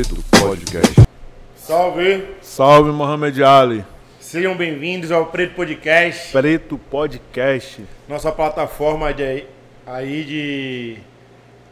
Preto Podcast. Salve! Salve, Mohamed Ali. Sejam bem-vindos ao Preto Podcast, Preto Podcast. nossa plataforma de, aí de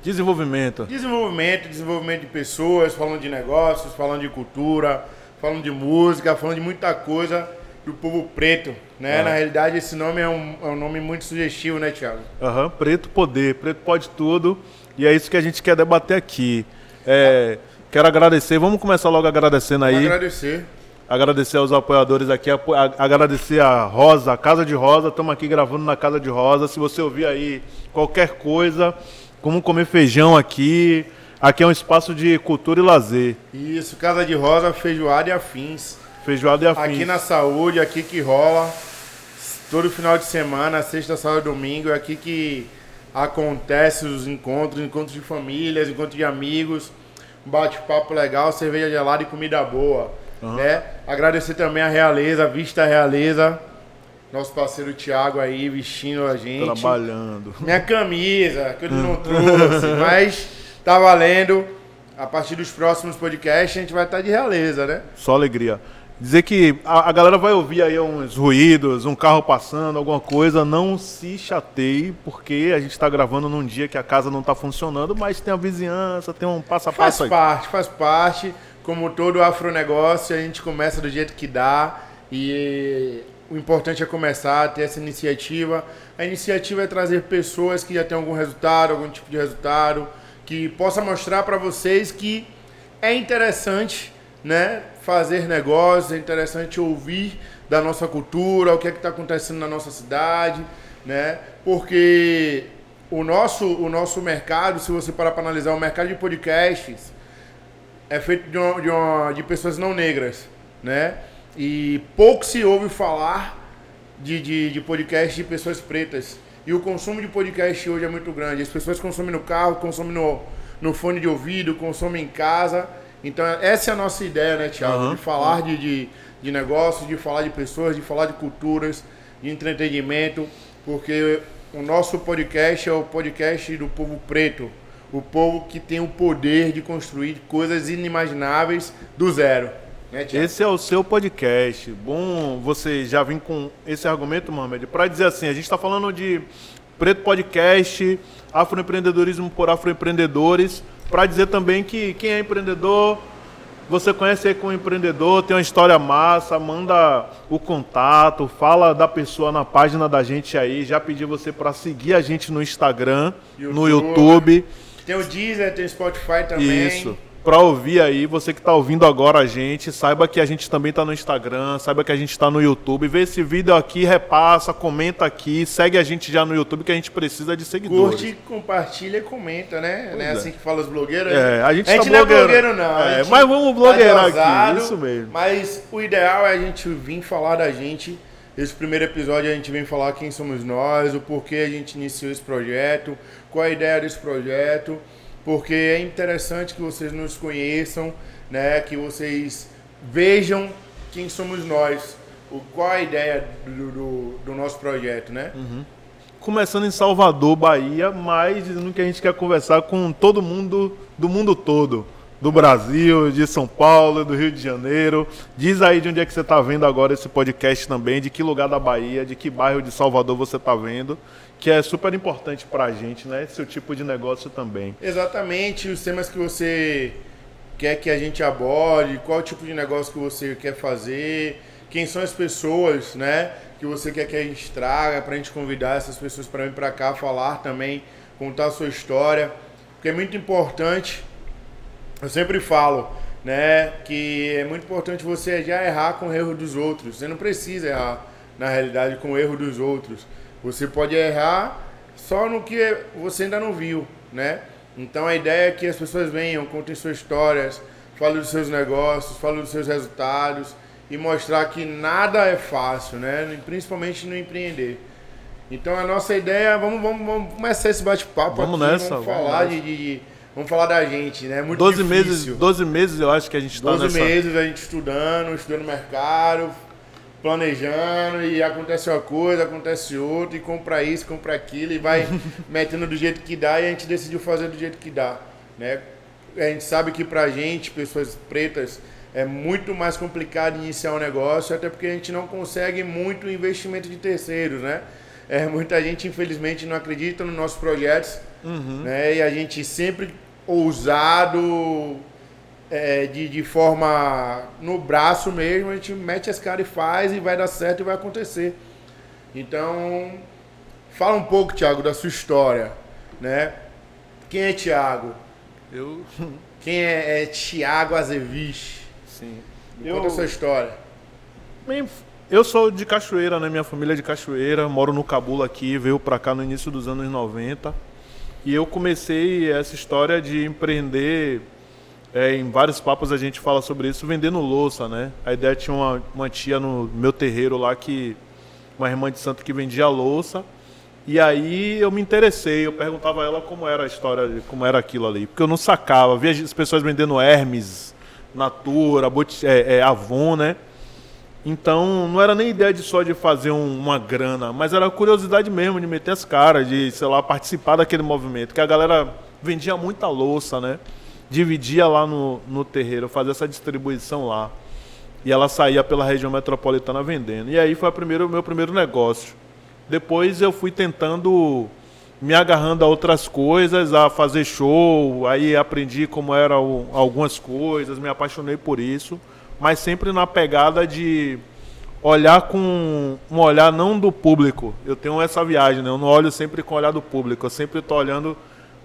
Desenvolvimento. desenvolvimento, desenvolvimento de pessoas, falando de negócios, falando de cultura, falando de música, falando de muita coisa do povo preto, né? É. Na realidade, esse nome é um, é um nome muito sugestivo, né, Thiago? Aham, Preto Poder. Preto pode tudo. E é isso que a gente quer debater aqui. É, quero agradecer. Vamos começar logo agradecendo aí. Agradecer. Agradecer aos apoiadores aqui, apo- agradecer a Rosa, a Casa de Rosa, estamos aqui gravando na Casa de Rosa. Se você ouvir aí qualquer coisa, como comer feijão aqui, aqui é um espaço de cultura e lazer. Isso, Casa de Rosa, Feijoada e Afins. Feijoada e afins. Aqui na saúde, aqui que rola. Todo final de semana, sexta, sábado e domingo, é aqui que acontece os encontros, encontros de famílias, encontros de amigos, um bate-papo legal, cerveja gelada e comida boa. Né? Agradecer também a Realeza, Vista Realeza, nosso parceiro Thiago aí vestindo a gente. Trabalhando. Minha camisa, que eu não trouxe, mas tá valendo. A partir dos próximos podcasts a gente vai estar de realeza, né? Só alegria. Dizer que a, a galera vai ouvir aí uns ruídos, um carro passando, alguma coisa. Não se chateie, porque a gente está gravando num dia que a casa não está funcionando, mas tem a vizinhança, tem um passo a Faz passo aí. parte, faz parte. Como todo afronegócio, a gente começa do jeito que dá e o importante é começar, ter essa iniciativa. A iniciativa é trazer pessoas que já têm algum resultado, algum tipo de resultado, que possa mostrar para vocês que é interessante, né, fazer negócios, é interessante ouvir da nossa cultura, o que é que está acontecendo na nossa cidade, né? Porque o nosso, o nosso mercado, se você parar para analisar o mercado de podcasts, é feito de, uma- de, uma- de pessoas não negras, né? E pouco se ouve falar de, de, de podcast de pessoas pretas. E o consumo de podcast hoje é muito grande. As pessoas consomem no carro, consomem no, no fone de ouvido, consomem em casa. Então essa é a nossa ideia, né, Thiago? Aham. De falar de, de, de negócios, de falar de pessoas, de falar de culturas, de entretenimento, porque o nosso podcast é o podcast do povo preto. O povo que tem o poder de construir coisas inimagináveis do zero. Né? Esse é o seu podcast. Bom, você já vem com esse argumento, Mohamed, para dizer assim, a gente está falando de Preto Podcast, afroempreendedorismo por afroempreendedores, para dizer também que quem é empreendedor, você conhece aí com um empreendedor, tem uma história massa, manda o contato, fala da pessoa na página da gente aí, já pedi você para seguir a gente no Instagram, no YouTube. YouTube. Tem o Deezer, tem o Spotify também. Isso. Pra ouvir aí, você que tá ouvindo agora a gente, saiba que a gente também tá no Instagram, saiba que a gente tá no YouTube. Vê esse vídeo aqui, repassa, comenta aqui, segue a gente já no YouTube que a gente precisa de seguidores. Curte, compartilha e comenta, né? É é. assim que fala os blogueiros? É, a gente a tá gente não é blogueiro. blogueiro, não. É, mas vamos blogueirar aqui, dosado, isso mesmo. Mas o ideal é a gente vir falar da gente. Esse primeiro episódio a gente vem falar quem somos nós, o porquê a gente iniciou esse projeto, qual a ideia desse projeto, porque é interessante que vocês nos conheçam, né? Que vocês vejam quem somos nós, o, qual a ideia do, do, do nosso projeto, né? Começando em Salvador, Bahia, mas dizendo que a gente quer conversar com todo mundo do mundo todo. Do Brasil, de São Paulo, do Rio de Janeiro. Diz aí de onde é que você está vendo agora esse podcast também, de que lugar da Bahia, de que bairro de Salvador você está vendo, que é super importante para a gente, né? Esse tipo de negócio também. Exatamente, os temas que você quer que a gente aborde, qual tipo de negócio que você quer fazer, quem são as pessoas, né, que você quer que a gente traga para a gente convidar essas pessoas para vir para cá falar também, contar a sua história, porque é muito importante. Eu sempre falo, né, que é muito importante você já errar com o erro dos outros. Você não precisa errar na realidade com o erro dos outros. Você pode errar só no que você ainda não viu, né? Então a ideia é que as pessoas venham, contem suas histórias, falem dos seus negócios, falem dos seus resultados e mostrar que nada é fácil, né? Principalmente no empreender. Então a nossa ideia, vamos, vamos, vamos começar esse bate-papo Vamos aqui, nessa, vamos vamos falar nessa. de, de- vamos falar da gente, né? Muito 12 difícil. meses, 12 meses eu acho que a gente está 12 nessa. meses a gente estudando, estudando mercado, planejando e acontece uma coisa, acontece outra, e compra isso, compra aquilo, e vai metendo do jeito que dá, e a gente decidiu fazer do jeito que dá, né? a gente sabe que pra gente, pessoas pretas, é muito mais complicado iniciar um negócio, até porque a gente não consegue muito investimento de terceiros, né? É, muita gente, infelizmente, não acredita nos nossos projetos, uhum. né? E a gente sempre ousado, é, de, de forma no braço mesmo, a gente mete as caras e faz e vai dar certo e vai acontecer. Então, fala um pouco, Thiago, da sua história, né? Quem é Thiago? Eu. Quem é, é Thiago Azevich? Sim. Me eu... Conta a sua história. Eu sou de Cachoeira, né? Minha família é de Cachoeira, moro no Cabula aqui, veio pra cá no início dos anos 90. E eu comecei essa história de empreender é, em vários papos a gente fala sobre isso, vendendo louça, né? A ideia tinha uma, uma tia no meu terreiro lá que. Uma irmã de santo que vendia louça. E aí eu me interessei, eu perguntava a ela como era a história, como era aquilo ali. Porque eu não sacava, via as pessoas vendendo Hermes, Natura, é, é, Avon, né? Então não era nem ideia de só de fazer um, uma grana, mas era curiosidade mesmo de meter as caras, de, sei lá, participar daquele movimento. Que a galera vendia muita louça, né? Dividia lá no, no terreiro, fazia essa distribuição lá. E ela saía pela região metropolitana vendendo. E aí foi o meu primeiro negócio. Depois eu fui tentando me agarrando a outras coisas, a fazer show, aí aprendi como eram algumas coisas, me apaixonei por isso, mas sempre na pegada de olhar com um olhar não do público. Eu tenho essa viagem, né? Eu não olho sempre com o olhar do público, eu sempre estou olhando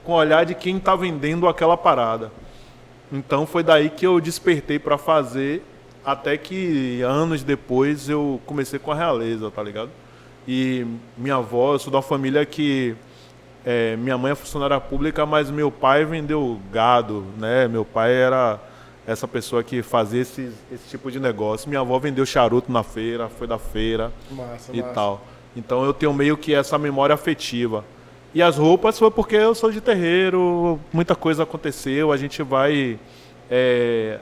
com o olhar de quem está vendendo aquela parada. Então foi daí que eu despertei para fazer, até que anos depois eu comecei com a realeza, tá ligado? E minha avó, eu sou da família que é, minha mãe é funcionária pública, mas meu pai vendeu gado, né? Meu pai era essa pessoa que fazia esse, esse tipo de negócio. Minha avó vendeu charuto na feira, foi da feira massa, e massa. tal. Então eu tenho meio que essa memória afetiva. E as roupas foi porque eu sou de terreiro, muita coisa aconteceu, a gente vai é,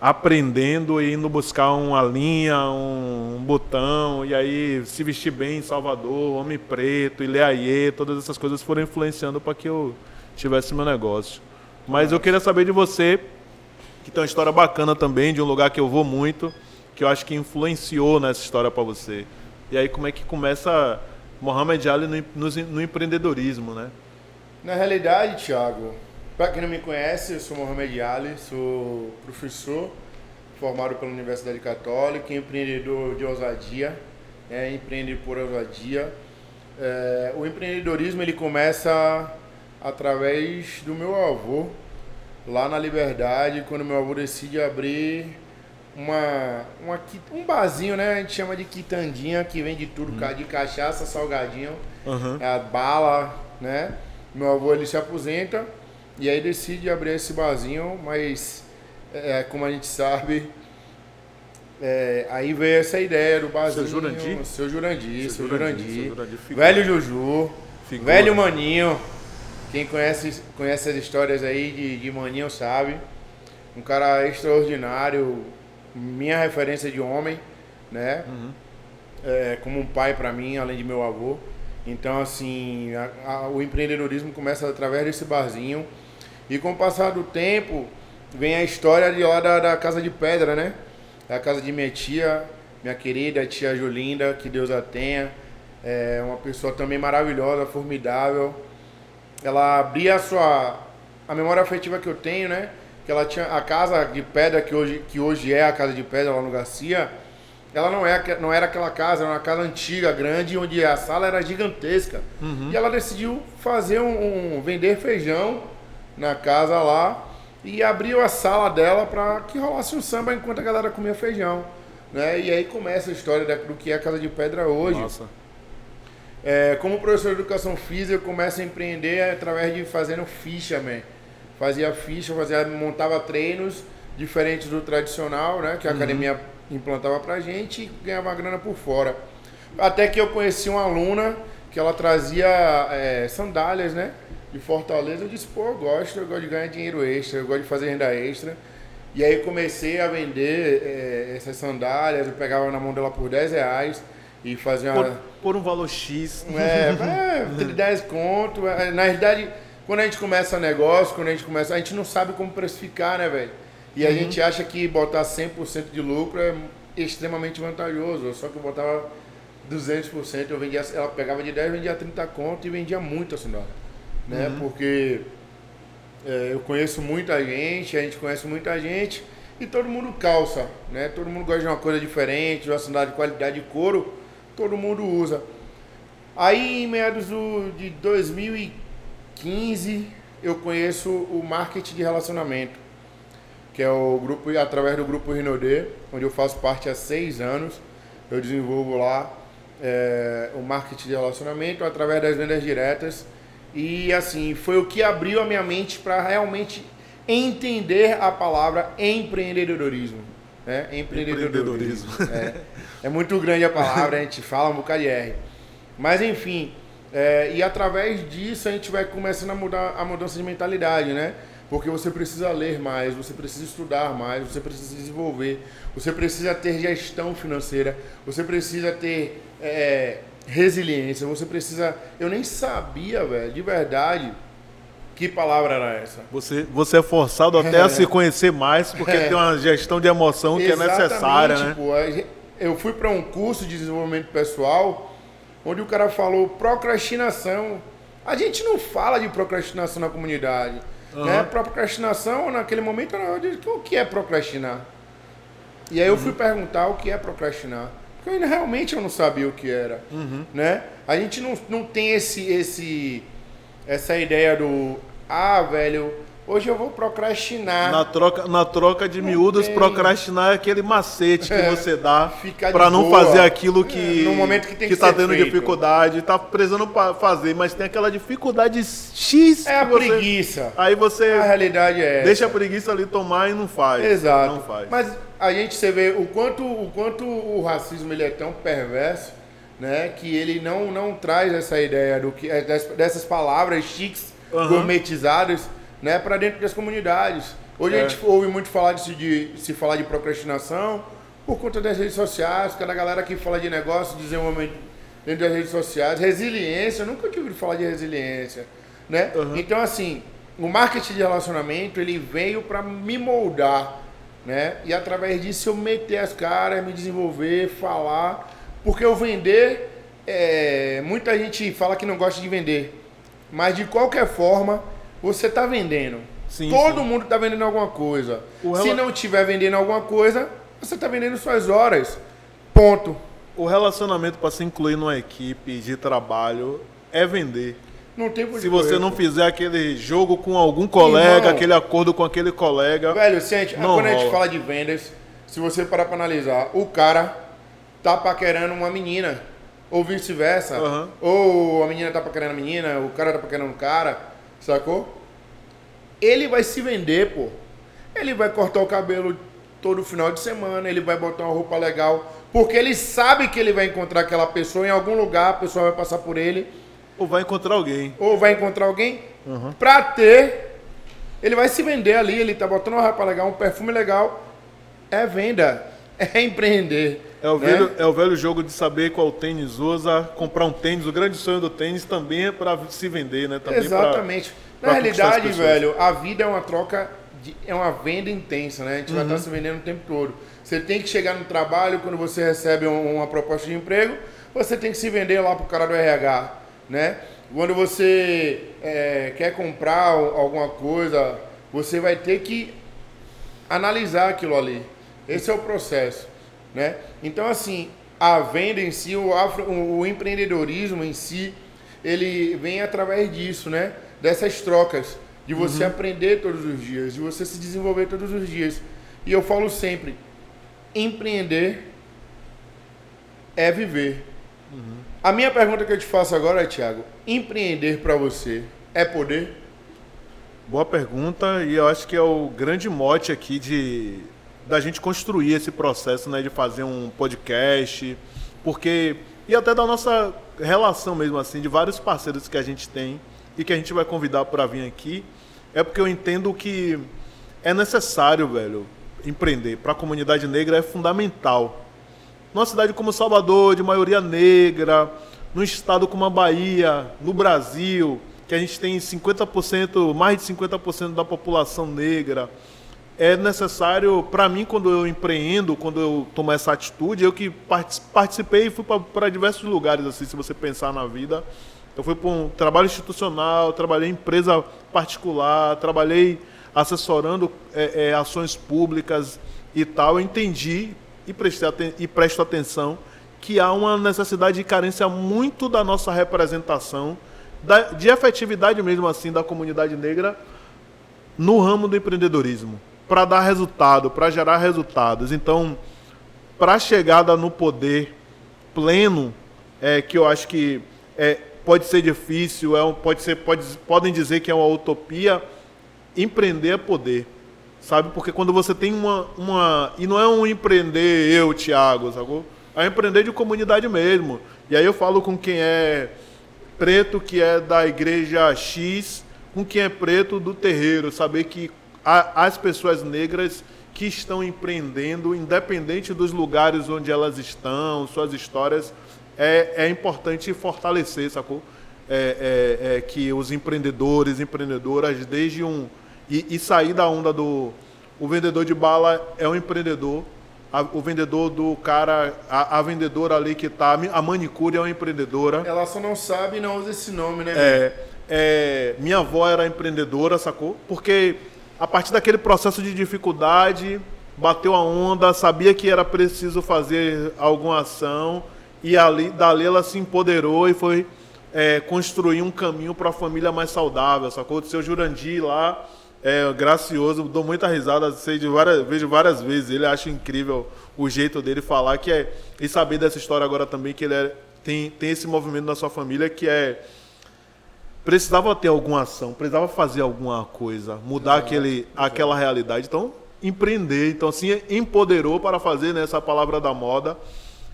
aprendendo e indo buscar uma linha, um, um, botão, e aí se vestir bem em Salvador, Homem Preto, Ileaie, todas essas coisas foram influenciando para que eu tivesse meu negócio. Mas eu queria saber de você, que tem uma história bacana também, de um lugar que eu vou muito, que eu acho que influenciou nessa história para você. E aí como é que começa Mohamed Ali no, no, no empreendedorismo, né? Na realidade, Thiago, para quem não me conhece, eu sou Mohamed Ali, sou professor formado pela Universidade Católica, empreendedor de ousadia, é, empreende por ousadia. É, o empreendedorismo ele começa através do meu avô, lá na Liberdade, quando meu avô decide abrir uma, uma um barzinho, né? A gente chama de quitandinha, que vende tudo, uhum. de cachaça, salgadinho, uhum. a bala, né? Meu avô ele se aposenta e aí decide abrir esse barzinho, mas é, como a gente sabe, é, aí veio essa ideia do barzinho. Seu Jurandir? Seu Jurandir, seu, seu Jurandir. Jurandir, seu Jurandir velho Juju, figura. velho Maninho. Quem conhece, conhece as histórias aí de, de Maninho sabe. Um cara extraordinário, minha referência de homem, né? Uhum. É, como um pai para mim, além de meu avô. Então, assim, a, a, o empreendedorismo começa através desse barzinho. E com o passar do tempo, vem a história de lá da, da Casa de Pedra, né? A casa de minha tia, minha querida tia Julinda, que Deus a tenha. É uma pessoa também maravilhosa, formidável. Ela abria a sua. A memória afetiva que eu tenho, né? Que ela tinha a casa de pedra que hoje, que hoje é a casa de pedra lá no Garcia, ela não, é, não era aquela casa, era uma casa antiga, grande, onde a sala era gigantesca. Uhum. E ela decidiu fazer um, um, vender feijão na casa lá e abriu a sala dela para que rolasse um samba enquanto a galera comia feijão. Né? E aí começa a história do que é a Casa de Pedra hoje. Nossa. É, como professor de educação física, eu começo a empreender através de fazendo ficha, man fazia ficha, fazia, montava treinos diferentes do tradicional, né? Que a uhum. academia implantava pra gente e ganhava grana por fora. Até que eu conheci uma aluna que ela trazia é, sandálias, né? De Fortaleza. Eu disse, pô, eu gosto, eu gosto de ganhar dinheiro extra, eu gosto de fazer renda extra. E aí comecei a vender é, essas sandálias, eu pegava na mão dela por 10 reais e fazia Por, por um valor X. É, é 10 conto. É, na realidade, Quando a gente começa negócio, quando a gente começa. A gente não sabe como precificar, né, velho? E a Uhum. gente acha que botar 100% de lucro é extremamente vantajoso. Só que eu botava 200%, eu vendia, ela pegava de 10, vendia 30 conto e vendia muito a senhora. Né? Uhum. Porque é, eu conheço muita gente, a gente conhece muita gente e todo mundo calça, né? Todo mundo gosta de uma coisa diferente, de uma sandália de qualidade de couro, todo mundo usa. Aí em meados do, de 2015 eu conheço o marketing de relacionamento, que é o grupo através do grupo Rinodê, onde eu faço parte há seis anos. Eu desenvolvo lá é, o marketing de relacionamento através das vendas diretas. E assim, foi o que abriu a minha mente para realmente entender a palavra empreendedorismo. Né? Empreendedorismo. É, é muito grande a palavra, a gente fala um bocado de R. Mas enfim, é, e através disso a gente vai começando a mudar a mudança de mentalidade, né? Porque você precisa ler mais, você precisa estudar mais, você precisa desenvolver, você precisa ter gestão financeira, você precisa ter é, resiliência, você precisa. Eu nem sabia, velho, de verdade, que palavra era essa. Você, você é forçado até a se conhecer mais, porque É. tem uma gestão de emoção que é necessária, né? pô. Eu fui para um curso de desenvolvimento pessoal onde o cara falou procrastinação. A gente não fala de procrastinação na comunidade. Né? Aham. Procrastinação, naquele momento, eu disse, o que é procrastinar? E aí eu Uhum. fui perguntar o que é procrastinar. Porque eu ainda realmente eu não sabia o que era. Uhum. Né? A gente não, não tem esse, esse, essa ideia do, ah, velho, hoje eu vou procrastinar. Na troca, na troca de miúdos, tem. procrastinar é aquele macete que É, você dá para não boa. fazer aquilo que, É, no momento que tem que tá ser tendo feito. dificuldade, tá precisando fazer, mas tem aquela dificuldade X. É a que você- preguiça. Aí você A realidade é essa. deixa a preguiça ali tomar e não faz. Exato. Não faz. Mas a gente você vê o quanto o quanto o racismo ele é tão perverso, né, que ele não não traz essa ideia do que é, des- dessas palavras chiques, Aham. gourmetizadas, né, para dentro das comunidades. Hoje É. a gente ouve muito falar disso de se falar de procrastinação por conta das redes sociais, cada galera que fala de negócio, desenvolvimento dentro das redes sociais, resiliência, eu nunca tinha ouvido falar de resiliência, né? Aham. Então assim, o marketing de relacionamento ele veio para me moldar, né? E através disso eu meter as caras, me desenvolver, falar, porque eu vender, é, muita gente fala que não gosta de vender, mas de qualquer forma você está vendendo. Sim, Todo sim. mundo está vendendo alguma coisa. O Se rela- não estiver vendendo alguma coisa, você está vendendo suas horas. Ponto. O relacionamento para se incluir numa equipe de trabalho é vender. Não tem por Se você correr, não pô. fizer aquele jogo com algum colega, Irmão. aquele acordo com aquele colega, Velho, se a gente- Não quando a gente rola. fala de vendas, se você parar pra analisar, o cara tá paquerando uma menina, ou vice-versa, Aham. ou a menina tá paquerando a menina, o cara tá paquerando o cara, sacou? Ele vai se vender, pô. Ele vai cortar o cabelo todo final de semana, ele vai botar uma roupa legal, porque ele sabe que ele vai encontrar aquela pessoa em algum lugar, a pessoa vai passar por ele, ou vai encontrar alguém. ou vai encontrar alguém pra ter. Ele vai se vender ali, ele tá botando uma roupa legal, um perfume legal. É venda, é empreender. É o, né? velho, é o velho jogo de saber qual tênis usa, comprar um tênis. O grande sonho do tênis também é para se vender, né? Também pra- Exatamente. pra Na as realidade, velho, a vida é uma troca, de- é uma venda intensa, né? A gente vai Uhum. estar se vendendo o tempo todo. Você tem que chegar no trabalho, quando você recebe um- uma proposta de emprego, você tem que se vender lá pro cara do RH, né? Quando você é, quer comprar al- alguma coisa, você vai ter que analisar aquilo ali. Esse é o processo, né? Então, assim, a venda em si, o, afro- o- empreendedorismo em si, ele vem através disso, né? Dessas trocas, de você aprender todos os dias, de você se desenvolver todos os dias. E eu falo sempre, empreender é viver. A minha pergunta que eu te faço agora, Thiago, empreender para você é poder? Boa pergunta, e eu acho que é o grande mote aqui de da gente construir esse processo, né, de fazer um podcast, porque e até da nossa relação mesmo assim, de vários parceiros que a gente tem e que a gente vai convidar para vir aqui, é porque eu entendo que é necessário, velho, empreender para a comunidade negra é fundamental. Numa cidade como Salvador, de maioria negra, num estado como a Bahia, no Brasil, que a gente tem 50%, mais de 50% da população negra, é necessário, para mim, quando eu empreendo, quando eu tomo essa atitude, eu que participei e fui para diversos lugares, assim, se você pensar na vida. Eu fui para um trabalho institucional, trabalhei em empresa particular, trabalhei assessorando é, é, ações públicas e tal. Eu entendi e, prestei e presto atenção que há uma necessidade de carência muito da nossa representação, da, de efetividade mesmo assim da comunidade negra no ramo do empreendedorismo para dar resultado, para gerar resultados. Então, para a chegada no poder pleno, é, que eu acho que é, pode ser difícil, é pode ser, pode, podem dizer que é uma utopia, empreender é poder. Sabe? Porque quando você tem uma, uma. E não é um empreender eu, Thiago, sacou? É empreender de comunidade mesmo. E aí eu falo com quem é preto, que é da igreja X, com quem é preto do terreiro. Saber que as pessoas negras que estão empreendendo, independente dos lugares onde elas estão, suas histórias, é, é importante fortalecer, sacou? É, é, é que os empreendedores, empreendedoras, desde um. E, e, sair da onda do. O vendedor de bala é um empreendedor. A, o vendedor do cara, a, a, vendedora ali que tá. A manicure é uma empreendedora. Ela só não sabe e não usa esse nome, né? É, é, minha avó era empreendedora, sacou? Porque a partir daquele processo de dificuldade, bateu a onda, sabia que era preciso fazer alguma ação e ali, dali ela se empoderou e foi é, construir um caminho para a família mais saudável, sacou? O seu Jurandir lá, é gracioso, dou muita risada, sei de várias, vejo várias vezes, ele acha incrível o jeito dele falar, que é, e saber dessa história agora também, que ele é, tem, tem esse movimento na sua família que é precisava ter alguma ação, precisava fazer alguma coisa, mudar aquele, aquela realidade. Então, empreender. Então, assim, empoderou para fazer nessa né, palavra da moda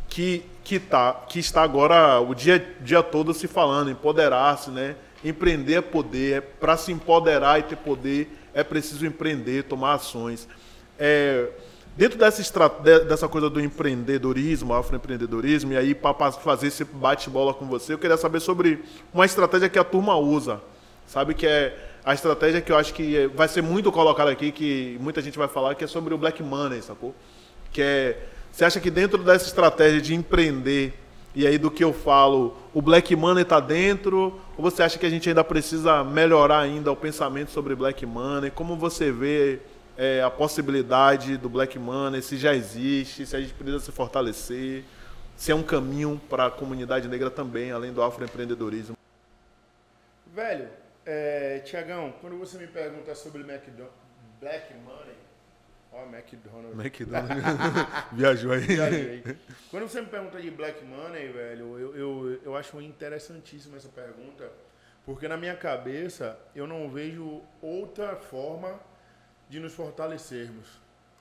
que, que, tá, que está agora o dia, dia todo se falando, empoderar-se, né? Empreender é poder, é para se empoderar e ter poder é preciso empreender, tomar ações. É, Dentro dessa, dessa coisa do empreendedorismo, afroempreendedorismo, e aí para fazer esse bate-bola com você, eu queria saber sobre uma estratégia que a turma usa, sabe? Que é a estratégia que eu acho que vai ser muito colocada aqui, que muita gente vai falar, que é sobre o black money, sacou? Que é, você acha que dentro dessa estratégia de empreender, e aí do que eu falo, o black money está dentro, ou você acha que a gente ainda precisa melhorar ainda o pensamento sobre black money? Como você vê é, a possibilidade do Black Money, se já existe, se a gente precisa se fortalecer, se é um caminho para a comunidade negra também, além do afroempreendedorismo. Velho, é, Tiagão, quando você me pergunta sobre McDonald's, Black Money, ó, McDonald's. McDonald's. Viajou aí. Viajei. Quando você me pergunta de Black Money, velho, eu, eu, eu acho interessantíssima essa pergunta, porque na minha cabeça eu não vejo outra forma de nos fortalecermos.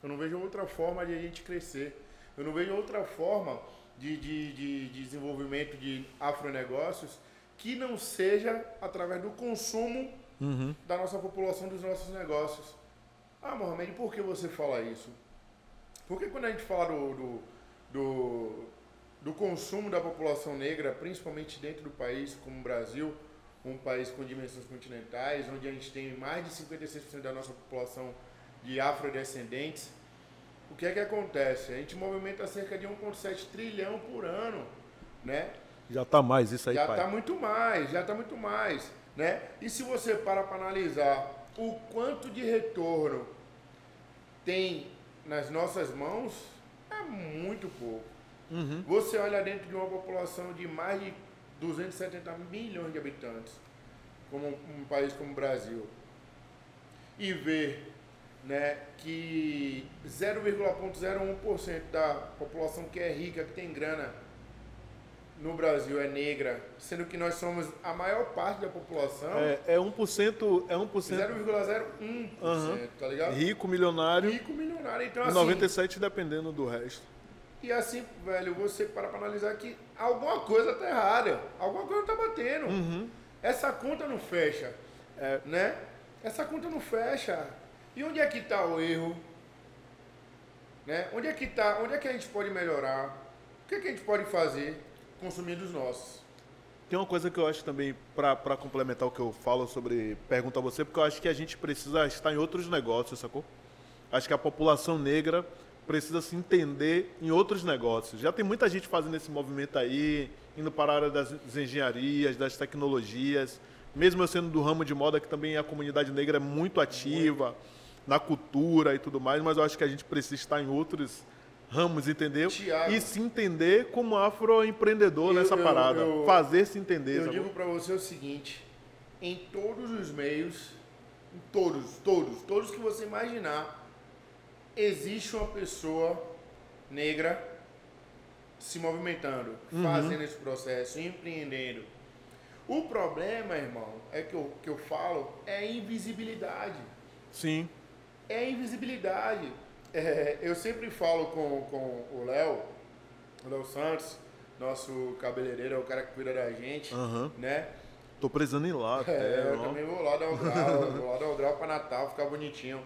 Eu não vejo outra forma de a gente crescer. Eu não vejo outra forma de, de, de, de desenvolvimento de afronegócios que não seja através do consumo uhum. da nossa população, dos nossos negócios. Ah, Mohamed, por que você fala isso? Porque quando a gente fala do, do, do, do consumo da população negra, principalmente dentro do país, como o Brasil, um país com dimensões continentais, onde a gente tem mais de 56% da nossa população de afrodescendentes, o que é que acontece? A gente movimenta cerca de 1,7 trilhão por ano, né? Já está mais isso aí, já pai. Já está muito mais, já está muito mais, né? E se você para para analisar o quanto de retorno tem nas nossas mãos, é muito pouco. Uhum. Você olha dentro de uma população de mais de 270 milhões de habitantes, como um país como o Brasil, e ver né, que 0,01% da população que é rica, que tem grana no Brasil é negra, sendo que nós somos a maior parte da população. É, é 1%, é 1%. 0,01%, uhum. tá ligado? Rico, milionário. Rico, milionário. Então, assim, 97 dependendo do resto. E assim, velho, você para pra analisar que alguma coisa tá errada. Alguma coisa não tá batendo. Uhum. Essa conta não fecha. É, né? Essa conta não fecha. E onde é que está o erro? Né? Onde é que tá? Onde é que a gente pode melhorar? O que, é que a gente pode fazer consumindo os nossos? Tem uma coisa que eu acho também, para complementar o que eu falo sobre pergunta a você, porque eu acho que a gente precisa estar em outros negócios, sacou? Acho que a população negra precisa se entender em outros negócios. Já tem muita gente fazendo esse movimento aí, indo para a área das engenharias, das tecnologias, mesmo eu sendo do ramo de moda, que também a comunidade negra é muito ativa muito. na cultura e tudo mais, mas eu acho que a gente precisa estar em outros ramos, entendeu? Thiago, e se entender como afroempreendedor nessa eu, parada. Eu, fazer se entender. Eu sabe? digo para você o seguinte: em todos os meios, em todos, todos, todos que você imaginar, existe uma pessoa negra se movimentando, uhum. fazendo esse processo, empreendendo. O problema, irmão, é que eu, que eu falo, é invisibilidade. Sim. É invisibilidade. É, eu sempre falo com, com o Léo, o Léo Santos, nosso cabeleireiro, é o cara que cuida da gente, uhum. né? Tô precisando ir lá. É, eu também vou lá dar o grau, vou lá dar o grau para Natal, ficar bonitinho.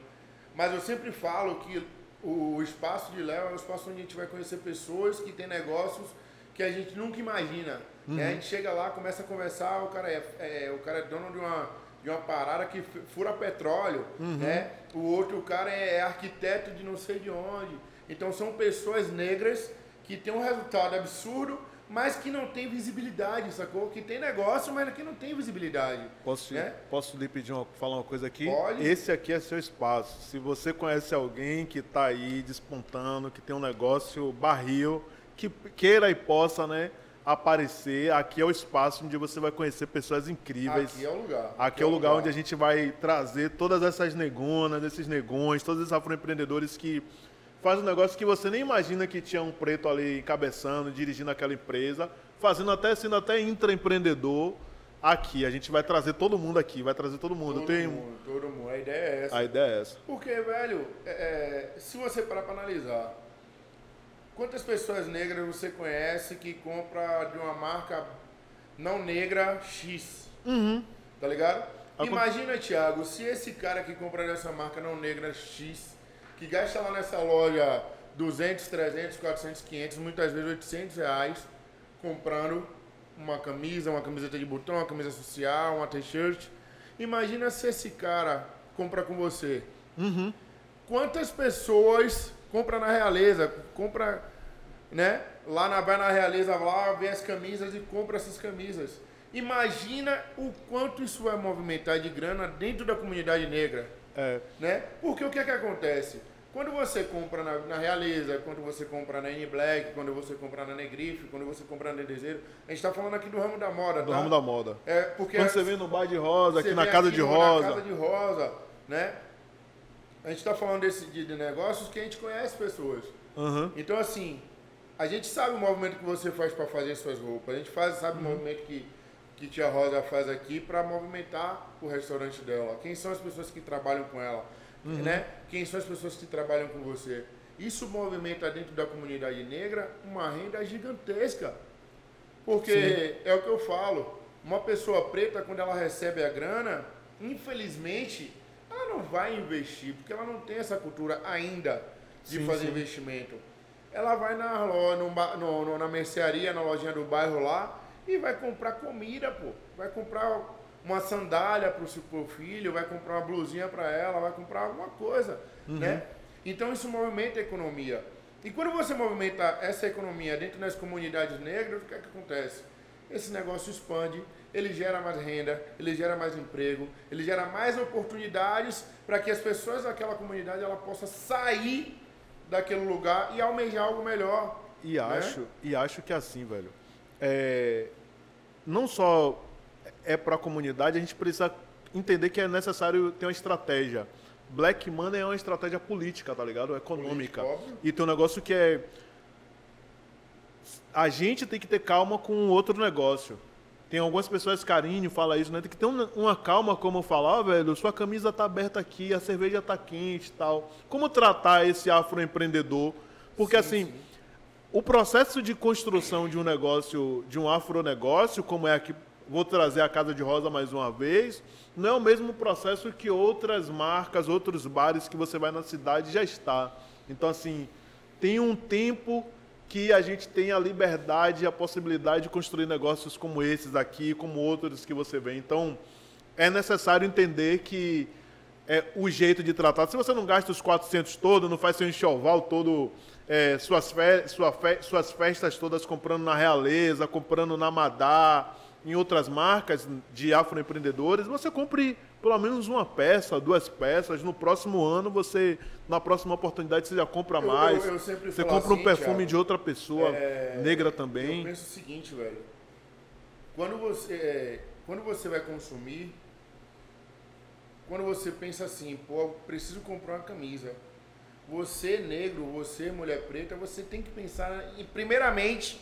Mas eu sempre falo que o espaço de Léo é um espaço onde a gente vai conhecer pessoas que têm negócios que a gente nunca imagina. Uhum. Né? A gente chega lá, começa a conversar, o cara é, é, o cara é dono de uma de uma parada que fura petróleo, uhum. né? O outro o cara é, é arquiteto de não sei de onde. Então são pessoas negras que têm um resultado absurdo, mas que não tem visibilidade, sacou? Que tem negócio, mas que não tem visibilidade. Posso, né? posso lhe pedir uma, falar uma coisa aqui? Pode. Esse aqui é seu espaço. Se você conhece alguém que está aí despontando, que tem um negócio barril, que queira e possa, né? aparecer. Aqui é o espaço onde você vai conhecer pessoas incríveis. Aqui é o lugar. Aqui, aqui é o lugar, lugar, onde a gente vai trazer todas essas negonas, esses negões, todos esses afroempreendedores que fazem um negócio que você nem imagina que tinha um preto ali encabeçando, dirigindo aquela empresa, fazendo até sendo até intraempreendedor. Aqui, a gente vai trazer todo mundo aqui, vai trazer todo mundo. Todo Tem... mundo, todo mundo. A ideia é essa. A ideia é essa. Porque, velho, é, é se você parar para analisar, Quantas pessoas negras você conhece que compra de uma marca não negra X? Uhum. Tá ligado? Imagina, Thiago, se esse cara que compra dessa marca não negra X, que gasta lá nessa loja 200, 300, 400, 500, muitas vezes 800 reais, comprando uma camisa, uma camiseta de botão, uma camisa social, uma t-shirt. Imagina se esse cara compra com você. Uhum. Quantas pessoas compra na Realeza, compra, né? Lá na, vai na Realeza, lá vê as camisas e compra essas camisas. Imagina o quanto isso vai movimentar de grana dentro da comunidade negra. É. Né? Porque o que é que acontece? Quando você compra na, na, Realeza, quando você compra na N-Black, quando você compra na Negrife, quando você compra na Desejo, a gente está falando aqui do ramo da moda, Do tá? ramo da moda. É, porque quando você vem no bar de rosa, aqui na casa aqui de rosa. Na casa de rosa, né? A gente está falando desse de, de negócios que a gente conhece pessoas. Uhum. Então, assim, a gente sabe o movimento que você faz para fazer suas roupas. A gente faz, sabe uhum. o movimento que, que Tia Rosa faz aqui para movimentar o restaurante dela. Quem são as pessoas que trabalham com ela? Uhum. Né? Quem são as pessoas que trabalham com você? Isso movimenta dentro da comunidade negra uma renda gigantesca. Porque Sim. é o que eu falo. Uma pessoa preta, quando ela recebe a grana, infelizmente, ela não vai investir, porque ela não tem essa cultura ainda de sim, fazer sim. investimento. Ela vai na, no, no, no, na mercearia, na lojinha do bairro lá, e vai comprar comida, pô. Vai comprar uma sandália para o seu filho, vai comprar uma blusinha para ela, vai comprar alguma coisa, uhum. né? Então isso movimenta a economia. E quando você movimenta essa economia dentro das comunidades negras, o que é que acontece? esse negócio expande, ele gera mais renda, ele gera mais emprego, ele gera mais oportunidades para que as pessoas daquela comunidade ela possa sair daquele lugar e almejar algo melhor. E né? acho, e acho que é assim, velho, é, não só é para a comunidade, a gente precisa entender que é necessário ter uma estratégia. Black Money é uma estratégia política, tá ligado? Econômica. E tem um negócio que é a gente tem que ter calma com outro negócio. Tem algumas pessoas, carinho, fala isso, né? Tem que ter uma calma, como eu falar, oh, velho, sua camisa tá aberta aqui, a cerveja tá quente e tal. Como tratar esse afroempreendedor? Porque sim, assim, sim. o processo de construção de um negócio, de um afronegócio, como é aqui, vou trazer a Casa de Rosa mais uma vez, não é o mesmo processo que outras marcas, outros bares que você vai na cidade já está. Então, assim, tem um tempo que a gente tenha a liberdade e a possibilidade de construir negócios como esses aqui, como outros que você vê. Então, é necessário entender que é o jeito de tratar. Se você não gasta os 400 todo, não faz seu enxoval todo, é, suas, fe sua fe suas festas todas comprando na Realeza, comprando na Madá, em outras marcas de afroempreendedores, você compre pelo menos uma peça, duas peças. No próximo ano, você, na próxima oportunidade, você já compra mais. Eu, eu, eu você compra assim, um perfume Thiago, de outra pessoa, é... negra também. Eu penso o seguinte, velho. Quando você, é, quando você vai consumir, quando você pensa assim, pô, preciso comprar uma camisa. Você, negro, você, mulher preta, você tem que pensar, em, primeiramente,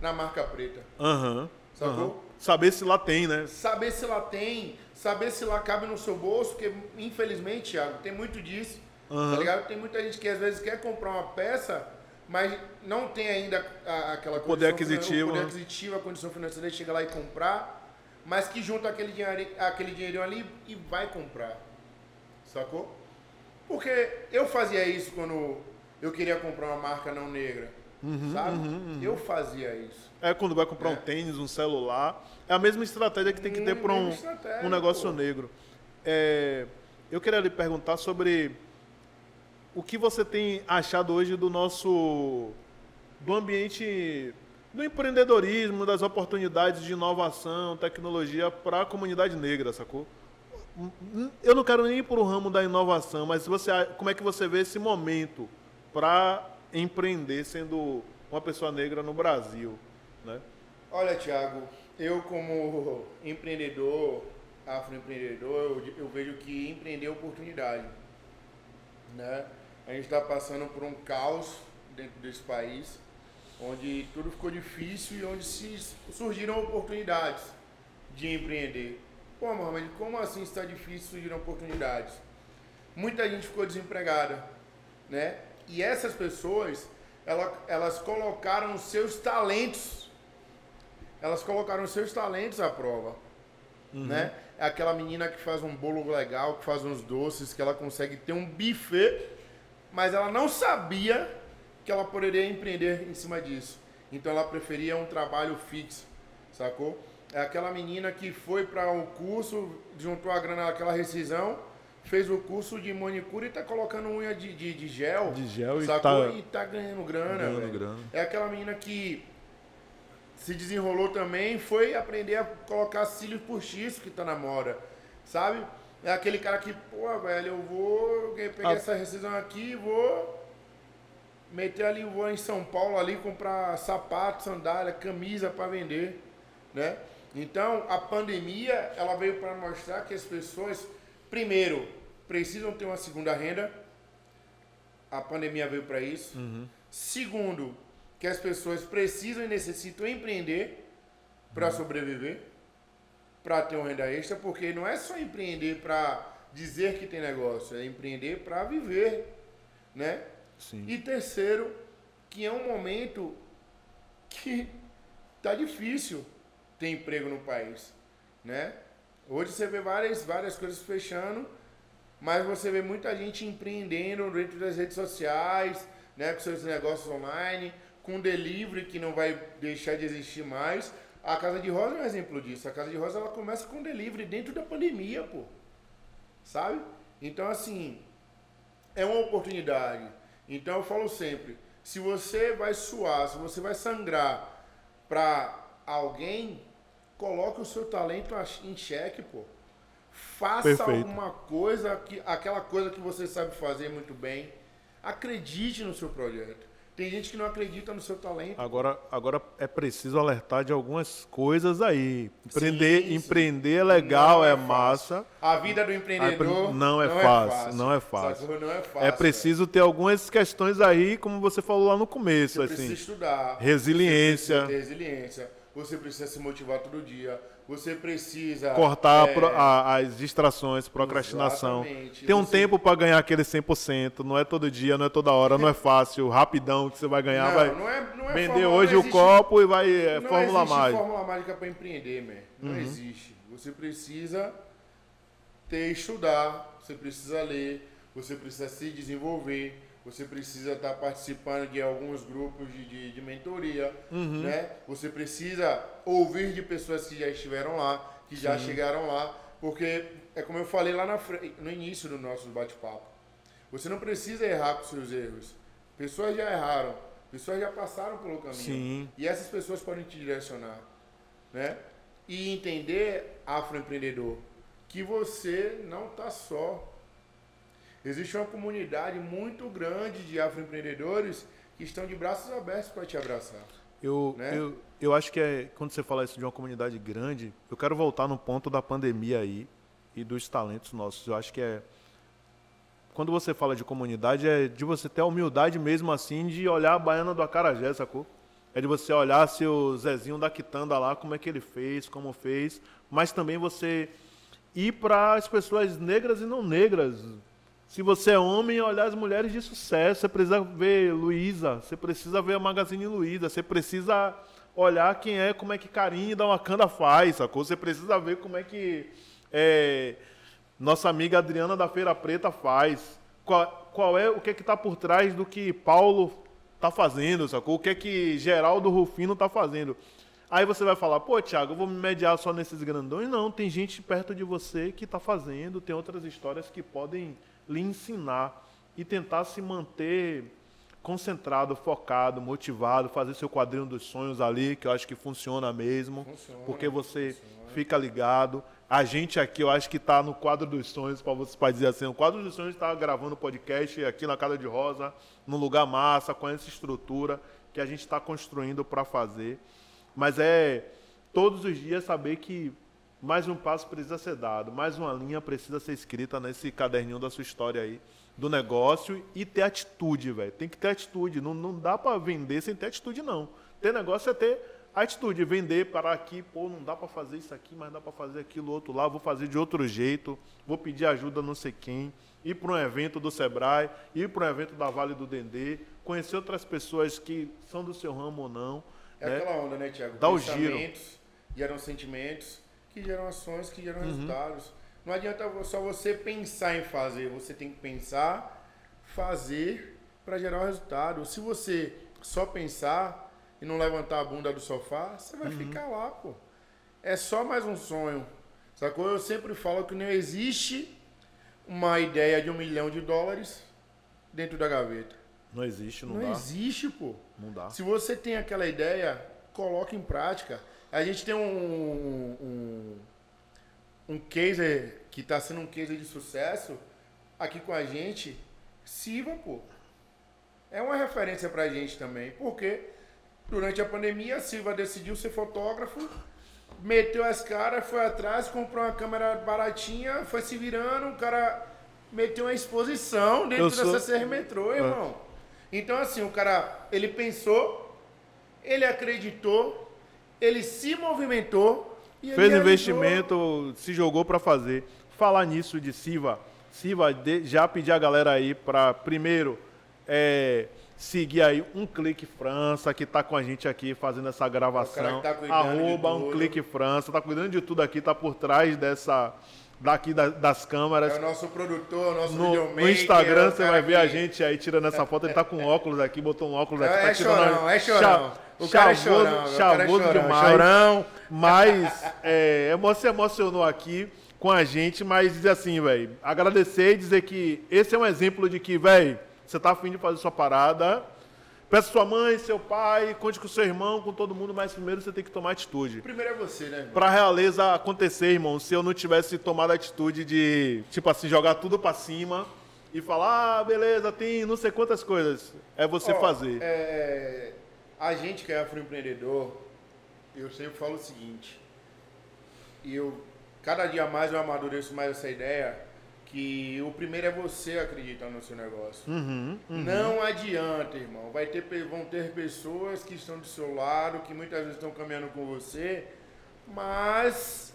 na marca preta. Aham. Uhum. Sacou? Uhum. Saber se lá tem, né? Saber se lá tem, saber se lá cabe no seu bolso, porque infelizmente, Thiago, tem muito disso. Uhum. Tá ligado? Tem muita gente que às vezes quer comprar uma peça, mas não tem ainda a, aquela poder aquisitivo, poder né? aquisitivo, a condição financeira de chegar lá e comprar, mas que junta aquele, dinheiro, aquele dinheirinho ali e vai comprar. Sacou? Porque eu fazia isso quando eu queria comprar uma marca não negra. Uhum, sabe? Uhum, uhum. Eu fazia isso. É quando vai comprar é. um tênis, um celular. É a mesma estratégia que tem que ter para um, um negócio pô. negro. É, eu queria lhe perguntar sobre o que você tem achado hoje do nosso do ambiente do empreendedorismo, das oportunidades de inovação, tecnologia para a comunidade negra, sacou? Eu não quero nem ir para o ramo da inovação, mas você, como é que você vê esse momento para empreender sendo uma pessoa negra no Brasil, né? Olha, Thiago, eu como empreendedor, afroempreendedor, eu, eu vejo que empreender é oportunidade, né? A gente está passando por um caos dentro desse país, onde tudo ficou difícil e onde se surgiram oportunidades de empreender. Pô, Mohamed, como assim está difícil surgiram oportunidades? Muita gente ficou desempregada, né? E essas pessoas, ela, elas colocaram os seus talentos, elas colocaram seus talentos à prova. Uhum. Né? É aquela menina que faz um bolo legal, que faz uns doces, que ela consegue ter um buffet, mas ela não sabia que ela poderia empreender em cima disso. Então ela preferia um trabalho fixo, sacou? É aquela menina que foi para um curso, juntou a grana naquela rescisão, fez o curso de manicure e tá colocando unha de, de, de gel. De gel e tá, e tá ganhando grana. Ganhando grana. É aquela menina que se desenrolou também, foi aprender a colocar cílios postiços que tá na moda, sabe? É aquele cara que, pô, velho, eu vou pegar ah. essa rescisão aqui, vou meter ali, vou em São Paulo ali comprar sapato, sandália, camisa para vender, né? Então, a pandemia, ela veio para mostrar que as pessoas Primeiro, precisam ter uma segunda renda. A pandemia veio para isso. Uhum. Segundo, que as pessoas precisam e necessitam empreender para sobreviver, para ter uma renda extra, porque não é só empreender para dizer que tem negócio, é empreender para viver, né? Sim. E terceiro, que é um momento que tá difícil ter emprego no país, né? Hoje você vê várias, várias coisas fechando, mas você vê muita gente empreendendo dentro das redes sociais, né, com seus negócios online, com delivery que não vai deixar de existir mais. A Casa de Rosa é um exemplo disso. A Casa de Rosa ela começa com delivery dentro da pandemia, pô. Sabe? Então assim, é uma oportunidade. Então eu falo sempre, se você vai suar, se você vai sangrar para alguém, Coloque o seu talento em xeque, pô. Faça Perfeito. alguma coisa, que, aquela coisa que você sabe fazer muito bem. Acredite no seu projeto. Tem gente que não acredita no seu talento. Agora, agora é preciso alertar de algumas coisas aí. Empreender, sim, sim. empreender é legal, é, é massa. A vida do empreendedor não é, não fácil, é fácil, não é fácil. Não é fácil. É preciso ter algumas questões aí, como você falou lá no começo, você assim. Precisa estudar. Resiliência. Ter resiliência você precisa se motivar todo dia, você precisa cortar é... a, as distrações, procrastinação. Exatamente. Tem um você... tempo para ganhar aquele 100%, não é todo dia, não é toda hora, não é fácil, rapidão que você vai ganhar, não, vai não é, não é vender fórmula, hoje existe, o copo e vai é, não Fórmula existe Mágica. Fórmula Mágica para empreender, man. Não uhum. existe. Você precisa ter estudar, você precisa ler, você precisa se desenvolver, você precisa estar tá participando de alguns grupos de, de, de mentoria, uhum. né? Você precisa ouvir de pessoas que já estiveram lá, que Sim. já chegaram lá, porque é como eu falei lá na, no início do nosso bate-papo. Você não precisa errar com seus erros. Pessoas já erraram, pessoas já passaram pelo caminho. Sim. E essas pessoas podem te direcionar, né? E entender, afroempreendedor, que você não está só. Existe uma comunidade muito grande de afroempreendedores que estão de braços abertos para te abraçar. Eu, né? eu, eu acho que é, quando você fala isso de uma comunidade grande, eu quero voltar no ponto da pandemia aí e dos talentos nossos. Eu acho que é. Quando você fala de comunidade, é de você ter a humildade mesmo assim de olhar a baiana do Acarajé, sacou? É de você olhar se o Zezinho da Quitanda lá, como é que ele fez, como fez, mas também você ir para as pessoas negras e não negras. Se você é homem, olhar as mulheres de sucesso. Você precisa ver Luísa, você precisa ver a Magazine Luiza, você precisa olhar quem é, como é que Karine da Wakanda faz, sacou? Você precisa ver como é que é, nossa amiga Adriana da Feira Preta faz. Qual, qual é o que é que está por trás do que Paulo está fazendo, sacou? O que é que Geraldo Rufino está fazendo? Aí você vai falar, pô, Thiago, eu vou me mediar só nesses grandões. Não, tem gente perto de você que está fazendo, tem outras histórias que podem lhe ensinar e tentar se manter concentrado, focado, motivado, fazer seu quadrinho dos sonhos ali, que eu acho que funciona mesmo, funciona, porque você funciona. fica ligado. A gente aqui, eu acho que está no quadro dos sonhos, para você pode dizer assim, o quadro dos sonhos está gravando podcast aqui na Casa de Rosa, num lugar massa, com essa estrutura que a gente está construindo para fazer. Mas é todos os dias saber que mais um passo precisa ser dado, mais uma linha precisa ser escrita nesse caderninho da sua história aí, do negócio e ter atitude, velho. Tem que ter atitude. Não, não dá para vender sem ter atitude, não. Ter negócio é ter atitude. Vender para aqui, pô, não dá para fazer isso aqui, mas dá para fazer aquilo outro lá. Vou fazer de outro jeito. Vou pedir ajuda não sei quem. Ir para um evento do Sebrae, ir para um evento da Vale do Dendê, conhecer outras pessoas que são do seu ramo ou não. É né? aquela onda, né, Tiago? Dá o giro. geram sentimentos, que geram ações, que geram uhum. resultados. Não adianta só você pensar em fazer, você tem que pensar, fazer para gerar o resultado. Se você só pensar e não levantar a bunda do sofá, você vai uhum. ficar lá, pô. É só mais um sonho. Sacou? Eu sempre falo que não existe uma ideia de um milhão de dólares dentro da gaveta. Não existe, não, não dá. Não existe, pô. Não dá. Se você tem aquela ideia, coloque em prática. A gente tem um, um, um case que está sendo um case de sucesso aqui com a gente. Siva, pô. É uma referência pra gente também. Porque durante a pandemia, a Silva decidiu ser fotógrafo, meteu as caras, foi atrás, comprou uma câmera baratinha, foi se virando, o cara meteu uma exposição dentro sou... da CCR Metrô, irmão. Então, assim, o cara, ele pensou, ele acreditou, ele se movimentou. Fez realizou... investimento, se jogou para fazer. Falar nisso de Siva, Siva, já pedir a galera aí para, primeiro, é, seguir aí um Clique França, que está com a gente aqui fazendo essa gravação. Tá Arroba um Clique França, tá cuidando de tudo aqui, tá por trás dessa daqui da, das câmeras. É o nosso produtor, nosso no, videomaker. No Instagram você vai ver a gente aí tirando essa foto. Ele tá com óculos aqui, botou um óculos aqui. É, tá é chorão, é chorão. O cara é chorão. Chavoso é demais. Chorão. Mas é, você emocionou aqui com a gente, mas dizer assim, velho, agradecer e dizer que esse é um exemplo de que, velho, você tá afim de fazer sua parada, Peça sua mãe, seu pai, conte com seu irmão, com todo mundo, mas primeiro você tem que tomar atitude. Primeiro é você, né? Para a realeza acontecer, irmão, se eu não tivesse tomado a atitude de, tipo assim, jogar tudo para cima e falar, ah, beleza, tem não sei quantas coisas, é você Ó, fazer. É, a gente que é afroempreendedor, eu sempre falo o seguinte, e eu, cada dia mais eu amadureço mais essa ideia, que o primeiro é você acreditar no seu negócio. Uhum, uhum. Não adianta, irmão. Vai ter, vão ter pessoas que estão do seu lado, que muitas vezes estão caminhando com você, mas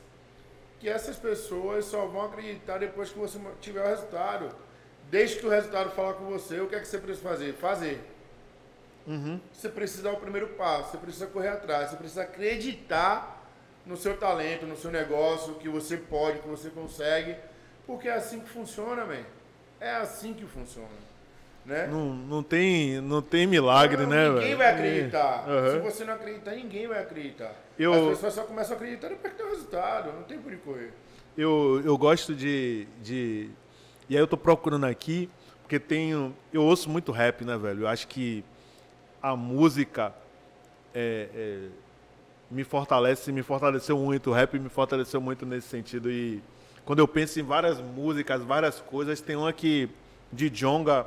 que essas pessoas só vão acreditar depois que você tiver o resultado. Desde que o resultado falar com você, o que é que você precisa fazer? Fazer. Uhum. Você precisa dar o primeiro passo, você precisa correr atrás, você precisa acreditar no seu talento, no seu negócio, que você pode, que você consegue porque é assim que funciona, man. É assim que funciona. Né? Não, não, tem, não tem milagre, não, né, Ninguém velho? vai acreditar. Uhum. Se você não acreditar, ninguém vai acreditar. Eu- As pessoas só começam a acreditar depois que tem resultado. Não tem por correr. Eu, eu gosto de, de. E aí eu tô procurando aqui, porque tenho. Eu ouço muito rap, né, velho? Eu acho que a música é, é, me fortalece, me fortaleceu muito. O rap me fortaleceu muito nesse sentido. E quando eu penso em várias músicas, várias coisas, tem uma que. de Jonga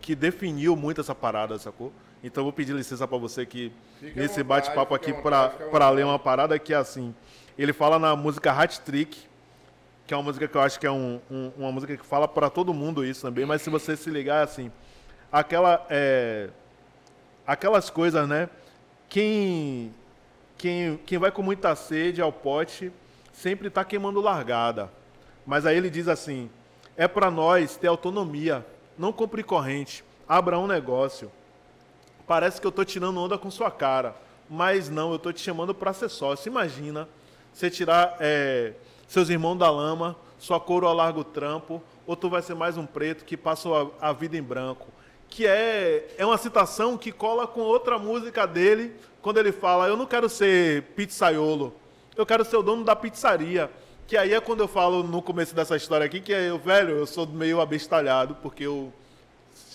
que definiu muito essa parada, sacou? Então eu vou pedir licença pra você que Fica nesse bate-papo aqui pra ler uma parada que é assim. Ele fala na música Hat Trick, que é uma música que eu acho que é um- um- uma música que fala pra todo mundo isso também, mas se você se ligar assim, aquela é, aquelas coisas, né? Quem quem quem vai com muita sede ao pote sempre tá queimando largada. Mas aí ele diz assim: é pra nós ter autonomia, não compre corrente, abra um negócio. Parece que eu tô tirando onda com sua cara, mas não, eu tô te chamando para ser sócio. Imagina você tirar é, seus irmãos da lama, sua coroa larga o trampo, ou tu vai ser mais um preto que passa a, a vida em branco. Que é, é uma citação que cola com outra música dele, quando ele fala: Eu não quero ser pizzaiolo, eu quero ser o dono da pizzaria. Que aí é quando eu falo no começo dessa história aqui, que é eu, velho, eu sou meio abestalhado, porque eu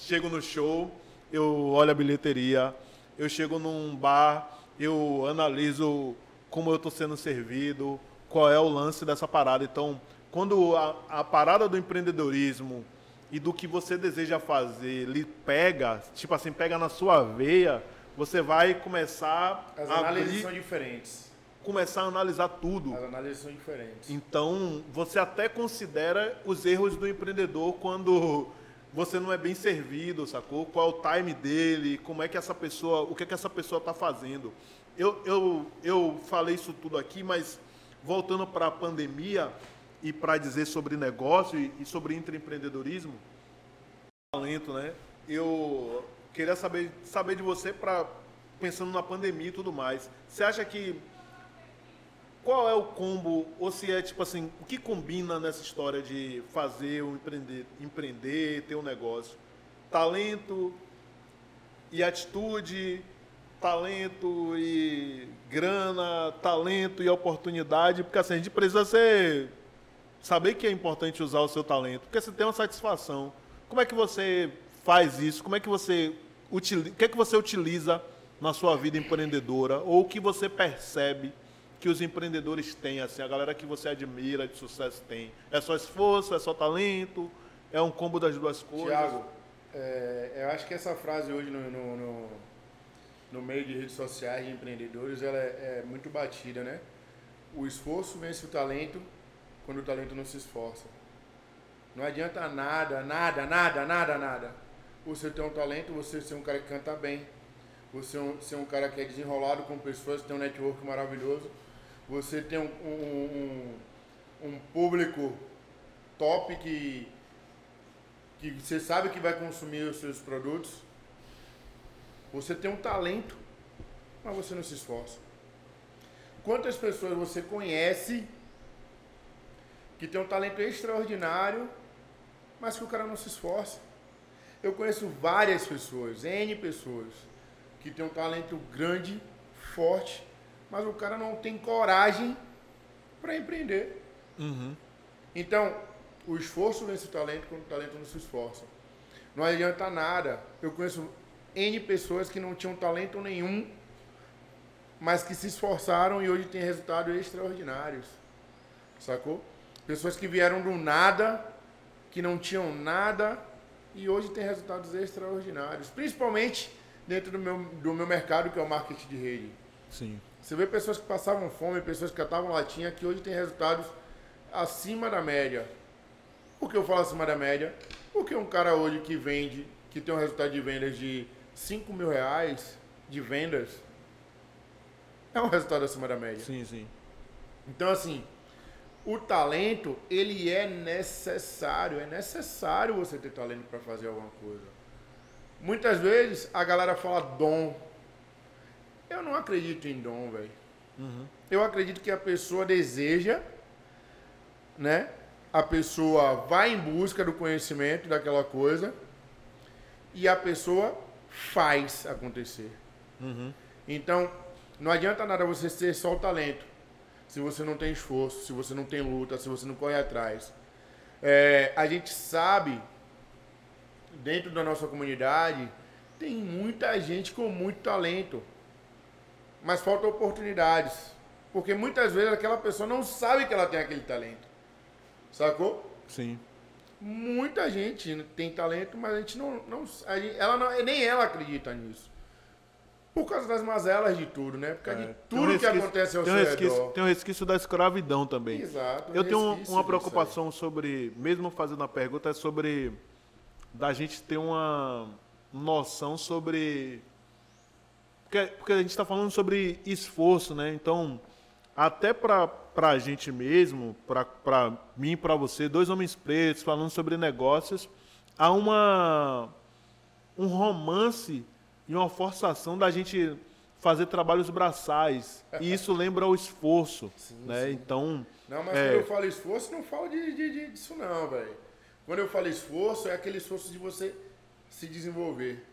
chego no show, eu olho a bilheteria, eu chego num bar, eu analiso como eu estou sendo servido, qual é o lance dessa parada. Então, quando a, a parada do empreendedorismo e do que você deseja fazer lhe pega, tipo assim, pega na sua veia, você vai começar As a análises abrir, são diferentes. Começar a analisar tudo. As análises são diferentes. Então, você até considera os erros do empreendedor quando você não é bem servido, sacou? Qual é o time dele, como é que essa pessoa, o que é que essa pessoa está fazendo. Eu, eu, eu falei isso tudo aqui, mas voltando para a pandemia e para dizer sobre negócio e, e sobre intraempreendedorismo, talento, né? Eu queria saber, saber de você para pensando na pandemia e tudo mais. Você acha que qual é o combo, ou se é tipo assim, o que combina nessa história de fazer ou empreender, empreender, ter um negócio? Talento e atitude, talento e grana, talento e oportunidade, porque assim, a gente precisa ser saber que é importante usar o seu talento, porque você tem uma satisfação. Como é que você faz isso? Como é que você utiliza, o que é que você utiliza na sua vida empreendedora ou o que você percebe que os empreendedores têm, assim, a galera que você admira de sucesso tem? É só esforço, é só talento, é um combo das duas coisas? Tiago, é, eu acho que essa frase hoje no, no, no, no meio de redes sociais de empreendedores ela é, é muito batida, né? O esforço vence o talento quando o talento não se esforça. Não adianta nada, nada, nada, nada, nada. Você ter um talento, você ser um cara que canta bem, você um- ser um cara que é desenrolado com pessoas, ter um network maravilhoso, você ter um, um, um, um público top que que você sabe que vai consumir os seus produtos, você tem um talento, mas você não se esforça. Quantas pessoas você conhece que tem um talento extraordinário, mas que o cara não se esforça? Eu conheço várias pessoas, N pessoas, que tem um talento grande, forte, mas o cara não tem coragem para empreender. Uhum. Então, o esforço vence o talento quando o talento não se esforça. Não adianta nada. Eu conheço N pessoas que não tinham talento nenhum, mas que se esforçaram e hoje têm resultados extraordinários. Sacou? Pessoas que vieram do nada, que não tinham nada e hoje têm resultados extraordinários. Principalmente dentro do meu, do meu mercado, que é o marketing de rede. Sim. Você vê pessoas que passavam fome, pessoas que catavam latinha, que hoje têm resultados acima da média. Por que eu falo acima da média? Porque um cara hoje que vende, que tem um resultado de vendas de 5 mil reais de vendas, é um resultado acima da média. Sim, sim. Então, assim, o talento, ele é necessário. É necessário você ter talento para fazer alguma coisa. Muitas vezes a galera fala dom. Eu não acredito em dom, velho. Eu acredito que a pessoa deseja, né? A pessoa vai em busca do conhecimento daquela coisa e a pessoa faz acontecer. Uhum. Então, não adianta nada você ter só o talento, se você não tem esforço, se você não tem luta, se você não corre atrás. É, a gente sabe, dentro da nossa comunidade, tem muita gente com muito talento, mas falta oportunidades. Porque muitas vezes aquela pessoa não sabe que ela tem aquele talento. Sacou? Sim. Muita gente tem talento, mas a gente não. não, a gente, ela não nem ela acredita nisso. Por causa das mazelas de tudo, né? Por causa É, de tem um tudo que resquício- acontece ao tem um seu resquício, redor. Tem um resquício da escravidão também. Exato. um Eu tenho um- resquício uma preocupação sobre, mesmo fazendo a pergunta, é sobre da gente ter uma noção sobre. Porque, porque a gente está falando sobre esforço, né? Então, até para a gente mesmo, para mim e para você, dois homens pretos falando sobre negócios, há uma um romance e uma forçação da gente fazer trabalhos braçais. E isso lembra o esforço, né? sim. Então, Não, mas É. quando eu falo esforço, não falo de, de- de- disso não, velho. Quando eu falo esforço, é aquele esforço de você se desenvolver.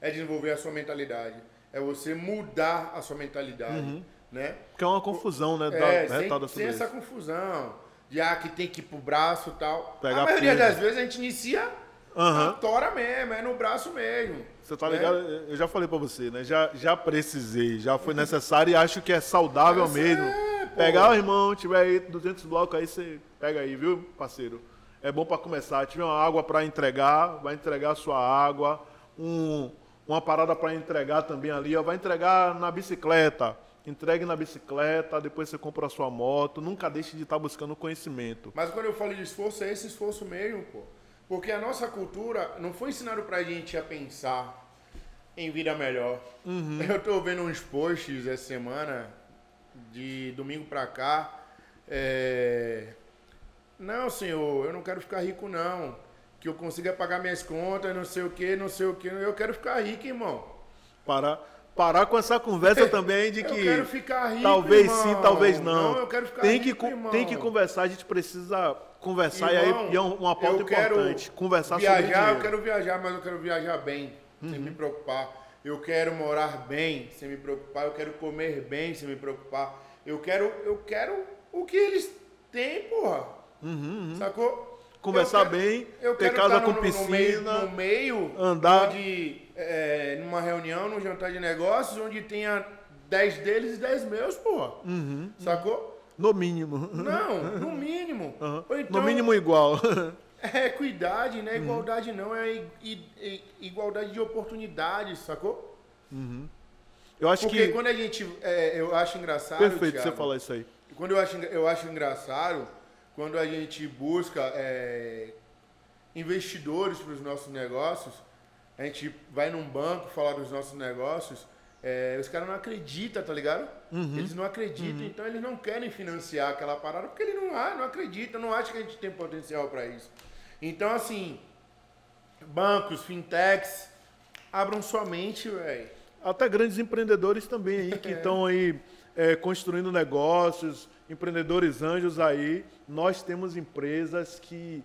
É desenvolver a sua mentalidade. É você mudar a sua mentalidade, né? que é uma confusão, né? Da, É, né, sem, tal da sem essa confusão. De ah, que tem que ir pro braço e tal. Pegar a maioria das vezes a gente inicia na tora mesmo, é no braço mesmo. Você tá né? ligado? Eu já falei pra você, né? Já, já precisei, já foi necessário e acho que é saudável Mas é, mesmo. pô. Pegar o irmão, tiver aí 200 blocos aí, você pega aí, viu, parceiro? É bom pra começar. Tiver uma água pra entregar, vai entregar a sua água. Um, uma parada pra entregar também ali, ó. Vai entregar na bicicleta. Entregue na bicicleta, depois você compra a sua moto. Nunca deixe de estar buscando conhecimento. Mas quando eu falo de esforço, é esse esforço mesmo, pô. Porque a nossa cultura não foi ensinado pra gente a pensar em vida melhor. Uhum. Eu tô vendo uns posts essa semana, de domingo pra cá. é, Não, senhor, eu não quero ficar rico, não. Que eu consiga pagar minhas contas, não sei o que, não sei o que. Eu quero ficar rico, irmão. Parar, parar com essa conversa também de Eu que. quero ficar rico, Talvez irmão. sim, talvez não. Não, eu quero ficar tem rico, que, irmão. tem que conversar, a gente precisa conversar Irmão, e aí e é um- uma pauta eu importante. Conversar viajar, sobre dinheiro. eu quero viajar, mas eu quero viajar bem, sem Uhum. me preocupar. Eu quero morar bem, sem me preocupar. Eu quero comer bem, sem me preocupar. Eu quero, eu quero o que eles têm, porra. Sacou? Uhum, Conversar Eu quero- bem, eu ter casa com no, no meio, piscina, no meio andar. onde, é, numa reunião, num jantar de negócios, onde tenha 10 deles e 10 meus, porra. Uhum. Sacou? no mínimo. Não, no mínimo. Ou então, no mínimo igual. é equidade, Uhum. não é igualdade não, é igualdade de oportunidades, sacou? Eu acho Porque que. quando a gente, é, eu acho engraçado, Perfeito Thiago, você falar isso aí. quando eu acho, eu acho engraçado, quando a gente busca é, investidores para os nossos negócios, a gente vai num banco falar dos nossos negócios, é, os caras não acreditam, tá ligado? Uhum. Eles não acreditam, então eles não querem financiar aquela parada porque eles não, ah, não acreditam, não acham que a gente tem potencial para isso. Então, assim, bancos, fintechs, abram sua mente, velho. Até grandes empreendedores também aí que estão aí é, construindo negócios, empreendedores anjos aí. Nós temos empresas que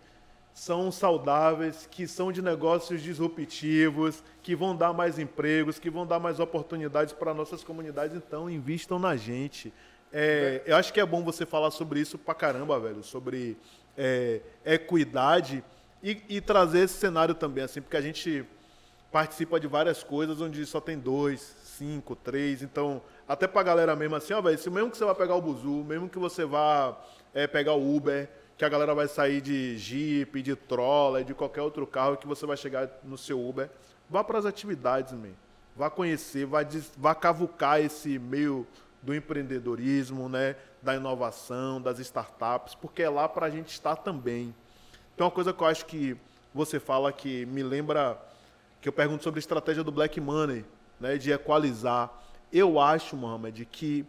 são saudáveis, que são de negócios disruptivos, que vão dar mais empregos, que vão dar mais oportunidades para nossas comunidades. Então, invistam na gente. É, eu acho que é bom você falar sobre isso pra caramba, velho, sobre é, equidade e, e trazer esse cenário também, assim, porque a gente participa de várias coisas onde só tem dois, cinco, três. Então, até pra galera mesmo assim, ó, velho, se mesmo que você vai pegar o Buzu, mesmo que você vá é, pegar o Uber, que a galera vai sair de Jeep, de Troller, de qualquer outro carro, que você vai chegar no seu Uber, vá para as atividades, man. Vá conhecer, vá, des- vá cavucar esse meio do empreendedorismo, né, da inovação, das startups, porque é lá para a gente estar também. Tem uma coisa que eu acho que você fala que me lembra que eu pergunto sobre a estratégia do Black Money, né, de equalizar. Eu acho, Mohamed, que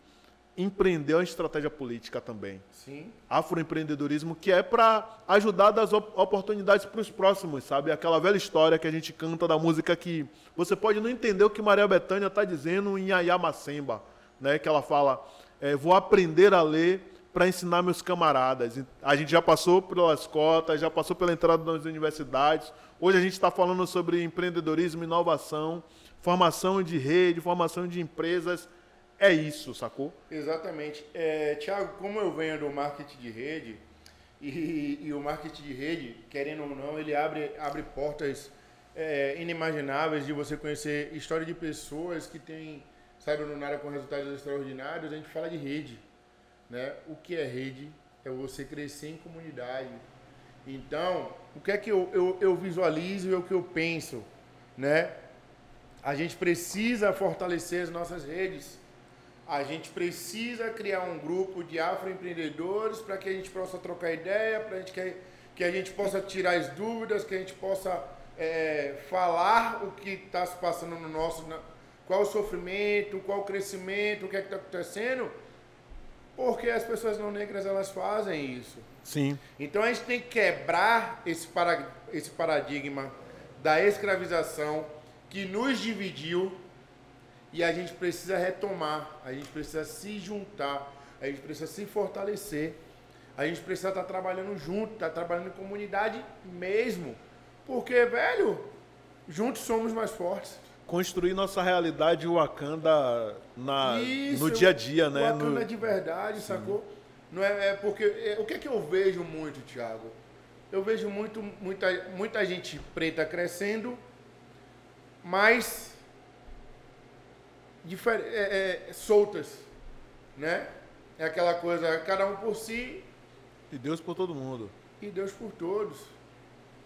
empreender é uma estratégia política também. Sim. Afroempreendedorismo que é para ajudar das op- oportunidades para os próximos, sabe? Aquela velha história que a gente canta da música que você pode não entender o que Maria Bethânia está dizendo em Ayamacemba, né? Que ela fala, é, vou aprender a ler para ensinar meus camaradas. A gente já passou pelas cotas, já passou pela entrada nas universidades. Hoje a gente está falando sobre empreendedorismo, inovação, formação de rede, formação de empresas. É isso, sacou? Exatamente. É, Tiago, como eu venho do marketing de rede, e, e, o marketing de rede, querendo ou não, ele abre, abre portas é, inimagináveis de você conhecer história de pessoas que têm saíram no área com resultados extraordinários. A gente fala de rede. Né? O que é rede? É você crescer em comunidade. Então, o que é que eu, eu, eu visualizo e o que eu penso? Né? A gente precisa fortalecer as nossas redes. A gente precisa criar um grupo de afroempreendedores para que a gente possa trocar ideia, para que, que a gente possa tirar as dúvidas, que a gente possa é, falar o que está se passando no nosso. qual o sofrimento, qual o crescimento, o que é está acontecendo porque as pessoas não negras elas fazem isso. Sim. Então a gente tem que quebrar esse, para, esse paradigma da escravização que nos dividiu e a gente precisa retomar, a gente precisa se juntar, a gente precisa se fortalecer, a gente precisa estar trabalhando junto, estar trabalhando em comunidade mesmo. Porque, velho, juntos somos mais fortes construir nossa realidade Wakanda na, Isso, no dia a dia, né? Wakanda no... de verdade, Sim. sacou? Não é, é porque é, o que é que eu vejo muito, Thiago? Eu vejo muito muita muita gente preta crescendo, difer, é, é, soltas, né? É aquela coisa, cada um por si e Deus por todo mundo. E Deus por todos.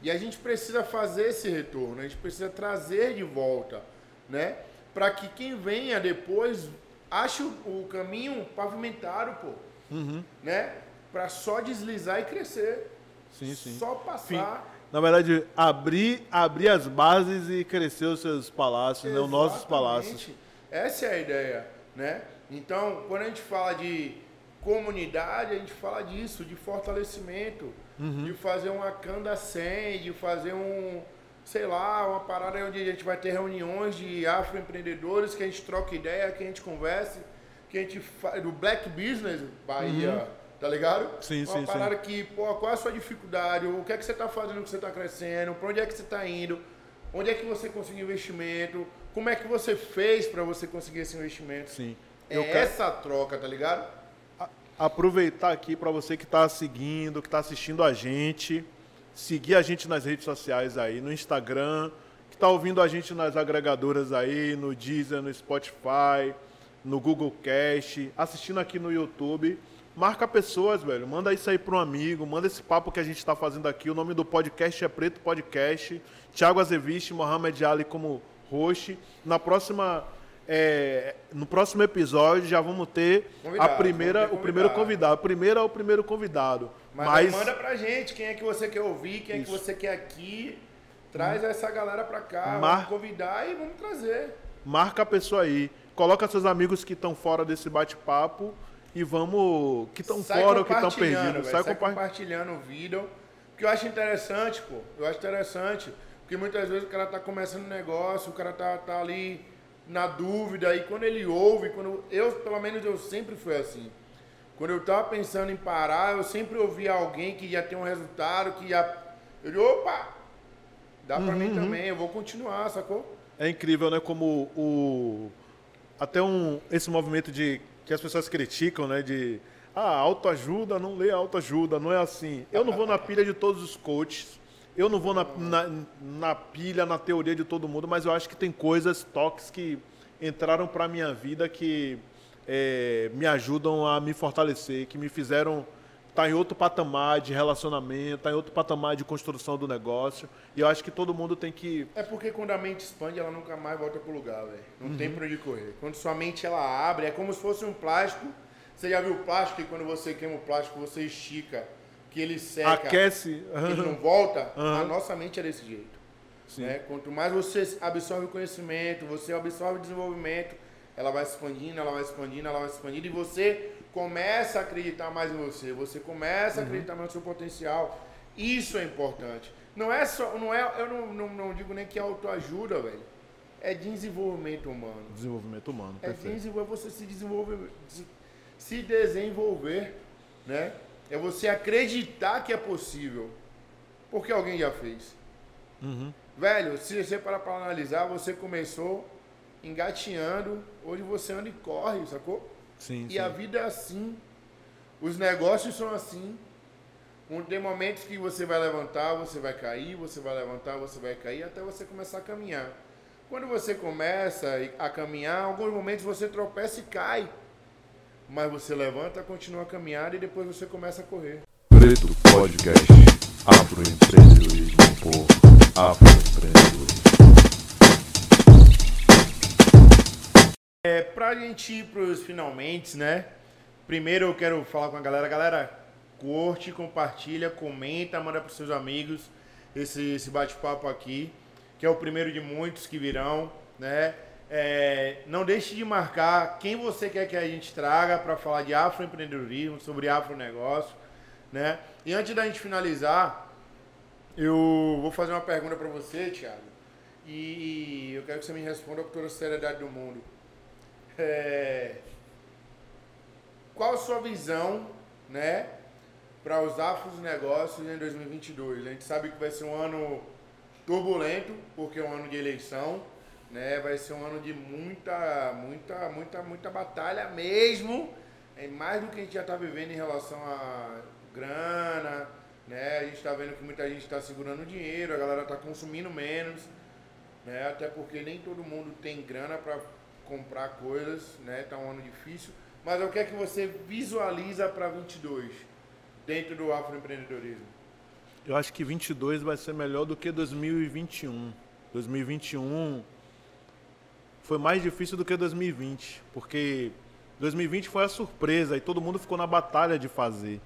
E a gente precisa fazer esse retorno, a gente precisa trazer de volta, né? Para que quem venha depois ache o, caminho pavimentado, pô. Uhum. Né? Para só deslizar e crescer. Sim, sim. Só passar. Na verdade, abrir, abrir as bases e crescer os seus palácios, né? os nossos palácios. Essa é a ideia, né? Então, quando a gente fala de comunidade, a gente fala disso, de fortalecimento, uhum. de fazer uma canda 100, de fazer um, sei lá, uma parada onde a gente vai ter reuniões de afroempreendedores, que a gente troca ideia, que a gente converse, que a gente faz do Black Business Bahia, uhum. Tá ligado? Sim, uma sim, parada sim. que, pô, qual é a sua dificuldade, o que é que você tá fazendo que você tá crescendo, para onde é que você tá indo, onde é que você conseguiu investimento, como é que você fez para você conseguir esse investimento. Sim. É Eu essa quero... troca, tá ligado? aproveitar aqui para você que está seguindo, que está assistindo a gente, seguir a gente nas redes sociais aí, no Instagram, que está ouvindo a gente nas agregadoras aí, no Deezer, no Spotify, no Google Cast, assistindo aqui no YouTube. Marca pessoas, velho. Manda isso aí para um amigo, manda esse papo que a gente está fazendo aqui. O nome do podcast é Preto Podcast. Thiago Azeviche, Mohamed Ali como host. Na próxima é, no próximo episódio já vamos ter convidado, a primeira, ter o primeiro convidado. O primeiro é o primeiro convidado. Mas, Mas... manda pra gente quem é que você quer ouvir, quem Isso. é que você quer aqui. Traz hum. essa galera pra cá, Mar... vamos convidar e vamos trazer. Marca a pessoa aí. Coloca seus amigos que estão fora desse bate-papo e vamos. que estão fora ou que estão perdidos. Sai, sai compartilhando o vídeo. Porque eu acho interessante, pô. Eu acho interessante. Porque muitas vezes o cara tá começando um negócio, o cara tá, tá ali na dúvida, e quando ele ouve, quando eu, pelo menos eu sempre fui assim. Quando eu estava pensando em parar, eu sempre ouvia alguém que ia ter um resultado, que ia. Eu digo, opa! Dá para uhum, mim também, eu vou continuar, sacou? É incrível, né? Como o. Até um, esse movimento de. Que as pessoas criticam, né? De. Ah, autoajuda, não lê autoajuda, não é assim. Eu não vou na pilha de todos os coaches eu não vou na, na, na, pilha, na teoria de todo mundo, mas eu acho que tem coisas, toques que entraram para minha vida que é, me ajudam a me fortalecer, que me fizeram estar tá em outro patamar de relacionamento, estar tá em outro patamar de construção do negócio. E eu acho que todo mundo tem que. É porque quando a mente expande, ela nunca mais volta pro lugar, velho. Não uhum. tem pra onde correr. Quando sua mente ela abre, é como se fosse um plástico. Você já viu o plástico e quando você queima o plástico, você estica que ele seca, aquece, ele não volta, uhum. a nossa mente é desse jeito. Né? Quanto mais você absorve o conhecimento, você absorve o desenvolvimento, ela vai expandindo, ela vai expandindo, ela vai expandindo e você começa a acreditar mais em você, você começa a uhum. acreditar mais no seu potencial. Isso é importante. Não é só, não é, eu não, não, não digo nem que é autoajuda, velho. É desenvolvimento humano. Desenvolvimento humano, é perfeito. É desenvolver, você se desenvolver, se desenvolver né? É você acreditar que é possível. Porque alguém já fez. Uhum. Velho, se você parar para analisar, você começou engatinhando, hoje você anda e corre, sacou? Sim, E sim. a vida é assim. Os negócios são assim. Um- Tem momentos que você vai levantar, você vai cair, você vai levantar, você vai cair, até você começar a caminhar. Quando você começa a caminhar, em alguns momentos você tropeça e cai. Mas você levanta, continua a caminhar e depois você começa a correr. Preto Podcast. Afroempreendedorismo por afroempreendedorismo. É, pra gente ir pros finalmente, né? Primeiro eu quero falar com a galera. Galera, curte, compartilha, comenta, manda pros seus amigos esse, esse bate-papo aqui, que é o primeiro de muitos que virão, né? É, não deixe de marcar quem você quer que a gente traga para falar de afroempreendedorismo, sobre afronegócio, né? E antes da gente finalizar, eu vou fazer uma pergunta para você, Thiago, e eu quero que você me responda com toda a seriedade do mundo. É, qual a sua visão, né, para os afros negócios em 2022? A gente sabe que vai ser um ano turbulento, porque é um ano de eleição, né? Vai ser um ano de muita, muita, muita, muita batalha mesmo. É mais do que a gente já está vivendo em relação a grana, né? A gente está vendo que muita gente está segurando dinheiro, a galera está consumindo menos, né? Até porque nem todo mundo tem grana para comprar coisas, né? Tá um ano difícil. Mas o que é que você visualiza para 22 dentro do afroempreendedorismo? Eu acho que 22 vai ser melhor do que 2021. 2021 foi mais difícil do que 2020, porque 2020 foi a surpresa e todo mundo ficou na batalha de fazer.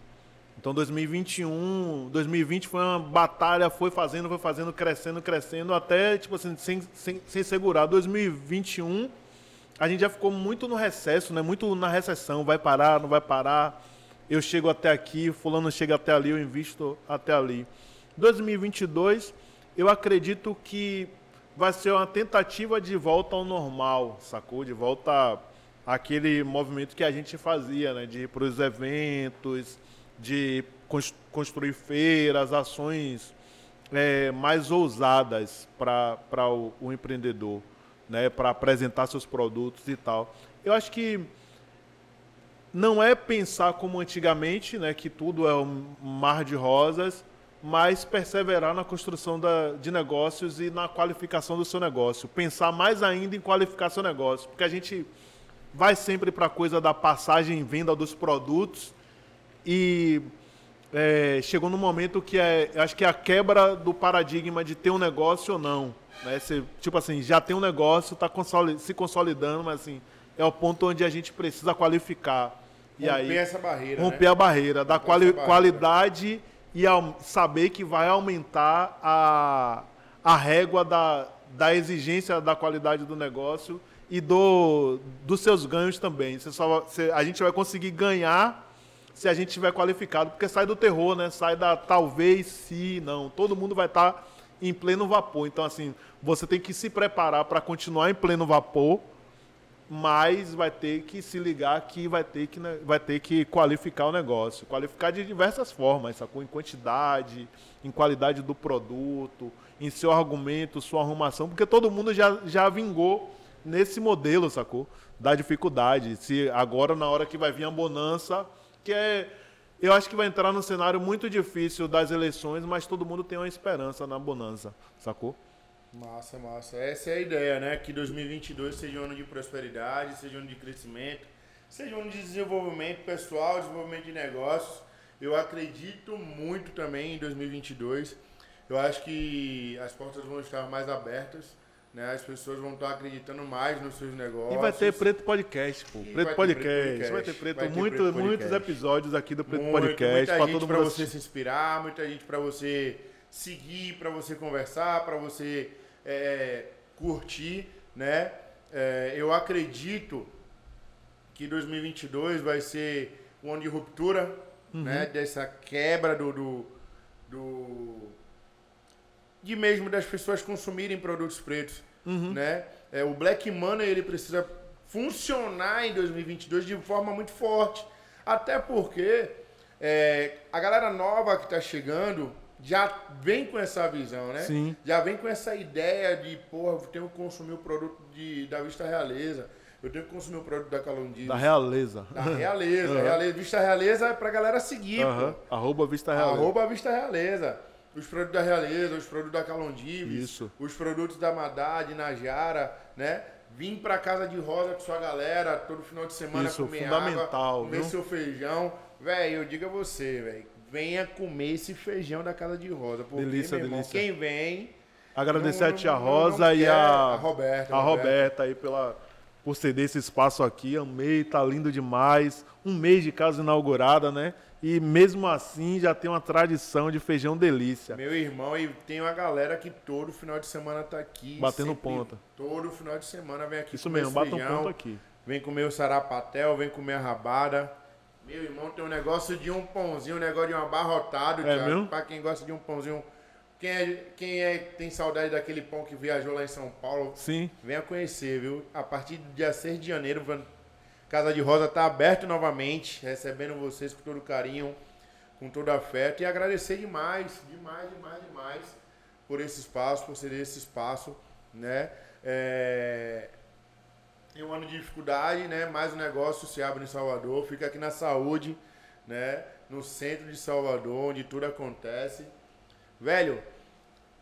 Então 2021, 2020 foi uma batalha, foi fazendo, foi fazendo, crescendo, crescendo, até tipo assim, sem, sem, sem segurar. 2021 a gente já ficou muito no recesso, né? Muito na recessão, vai parar, não vai parar. Eu chego até aqui, fulano chega até ali, eu invisto até ali. 2022, eu acredito que vai ser uma tentativa de volta ao normal, sacou? De volta àquele movimento que a gente fazia, né? De ir para os eventos, de cons- construir feiras, ações é, mais ousadas para o, o empreendedor, né? Para apresentar seus produtos e tal. Eu acho que não é pensar como antigamente, né, que tudo é um mar de rosas, mas perseverar na construção da, de negócios e na qualificação do seu negócio. Pensar mais ainda em qualificar seu negócio, porque a gente vai sempre para a coisa da passagem e venda dos produtos e é, chegou no momento que é, acho que é a quebra do paradigma de ter um negócio ou não. Né? Você, tipo assim, já tem um negócio, está se consolidando, mas assim, é o ponto onde a gente precisa qualificar. E Romper aí, essa barreira, romper né? a barreira, da Romper quali- barreira. qualidade e saber que vai aumentar a, a régua da, da exigência da qualidade do negócio e do, dos seus ganhos também. Você só, você- a gente vai conseguir ganhar se a gente estiver qualificado, porque sai do terror, né? Sai da talvez, se, não. Todo mundo vai estar em pleno vapor. Então, assim, você tem que se preparar para continuar em pleno vapor, mas vai ter que se ligar que vai ter que, né, vai ter que qualificar o negócio. Qualificar de diversas formas, sacou? Em quantidade, em qualidade do produto, em seu argumento, sua arrumação, porque todo mundo já, já vingou nesse modelo, sacou? Da dificuldade. Se agora, na hora que vai vir a bonança, que é. Eu acho que vai entrar num cenário muito difícil das eleições, mas todo mundo tem uma esperança na bonança, sacou? Massa, massa. Essa é a ideia, né? Que 2022 seja um ano de prosperidade, seja um ano de crescimento, seja um ano de desenvolvimento pessoal, desenvolvimento de negócios. Eu acredito muito também em 2022. Eu acho que as portas vão estar mais abertas, né? As pessoas vão estar acreditando mais nos seus negócios. E vai ter Preto Podcast, pô. Vai Preto ter Podcast. Preto Podcast. Vai ter Preto. Vai ter muito, Preto muitos Podcast. episódios aqui do Preto Muito, Podcast muita pra gente todo para você se inspirar, muita gente para você seguir, para você conversar, para você é, curtir, né? É, eu acredito que 2022 vai ser um ano de ruptura, Uhum. né? Dessa quebra do, do, do de mesmo das pessoas consumirem produtos pretos, Uhum. né? É, o Black Money ele precisa funcionar em 2022 de forma muito forte, até porque é, a galera nova que tá chegando já vem com essa visão, né? Sim. Já vem com essa ideia de, porra, eu tenho que consumir o produto de, da Vista Realeza, eu tenho que consumir o produto da Calundives. Da realeza. Da Realeza. Aham. Realeza. Vista Realeza é pra galera seguir, pô. Arroba Vista Realeza. Arroba Vista Realeza. Os produtos da Realeza, os produtos da Calondives, Isso. os produtos da Madad, Najara, né? Vim pra casa de rosa com sua galera todo final de semana Isso, comer fundamental, água, comer viu? seu feijão. Véi, eu digo a você, velho, venha comer esse feijão da casa de rosa. Porque, Delícia, meu irmão, delícia. quem vem... Agradecer não- a tia não- não- Rosa não e a, a Roberta, a a Roberta. Roberta aí pela, por ceder esse espaço aqui. Amei, tá lindo demais. Um mês de casa inaugurada, né? E mesmo assim já tem uma tradição de feijão delícia. Meu irmão, e tem uma galera que todo final de semana tá aqui. Batendo ponta. Todo final de semana vem aqui Isso comer mesmo, bata um ponto aqui. Vem comer o sarapatel, vem comer a rabada. Meu irmão, tem um negócio de um pãozinho, um negócio de um abarrotado, É Thiago, mesmo? Pra quem gosta de um pãozinho. Quem é, quem é tem saudade daquele pão que viajou lá em São Paulo, Sim. venha conhecer, viu? A partir do dia 6 de janeiro, Casa de Rosa tá aberto novamente, recebendo vocês com todo carinho, com todo afeto. E agradecer demais, demais, demais, demais por esse espaço, por ceder esse espaço, né? É... Em um ano de dificuldade, né? Mais um negócio se abre em Salvador, fica aqui na saúde, né? No centro de Salvador, onde tudo acontece. Velho,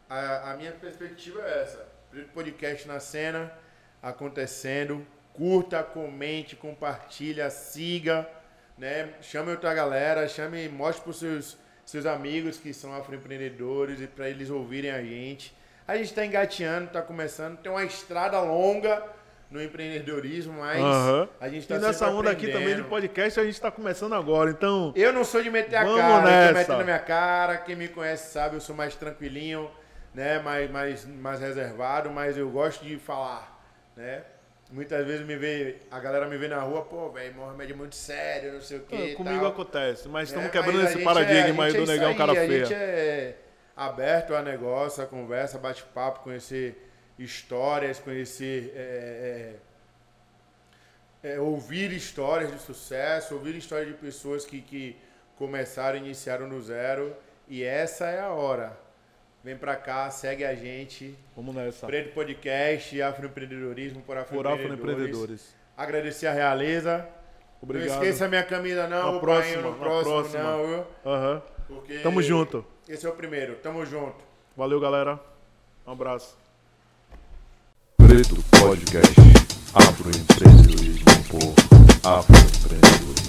a, a minha perspectiva é essa. Preto Podcast na cena, acontecendo. Curta, comente, compartilha, siga, né? Chame outra galera, chame, mostre para seus seus amigos que são afroempreendedores e para eles ouvirem a gente. A gente está engateando, está começando, tem uma estrada longa no empreendedorismo, mas Aham. a gente E está nessa onda aqui também de podcast a gente tá começando agora. Então, eu não sou de meter a cara, eu tô nessa. metendo na minha cara. Quem me conhece sabe, eu sou mais tranquilinho, né? Mais, mais, mais reservado, mas eu gosto de falar, né? Muitas vezes me vê, a galera me vê na rua, pô, velho, Mohamed é muito sério, não sei o quê. ah, comigo tal. acontece. Mas estamos É, quebrando mas esse paradigma é- aí do é negão cara aí, feia. A gente é aberto a negócio, a conversa, bate-papo, conhecer histórias, conhecer. é, é, é, ouvir histórias de sucesso, ouvir histórias de pessoas que, que começaram, iniciaram do zero. E essa é a hora. Vem pra cá, segue a gente. Vamos nessa. Preto Podcast, Afroempreendedorismo por Por Afroempreendedores. afroempreendedores. Agradecer a Realeza. Obrigado. Não esqueça a minha camisa não, Na o próxima, no na próximo próxima. não, viu? Aham. Porque Tamo junto. Esse é o primeiro. Tamo junto. Valeu, galera. Um abraço. Preto Podcast. Afroempreendedorismo por afroempreendedores.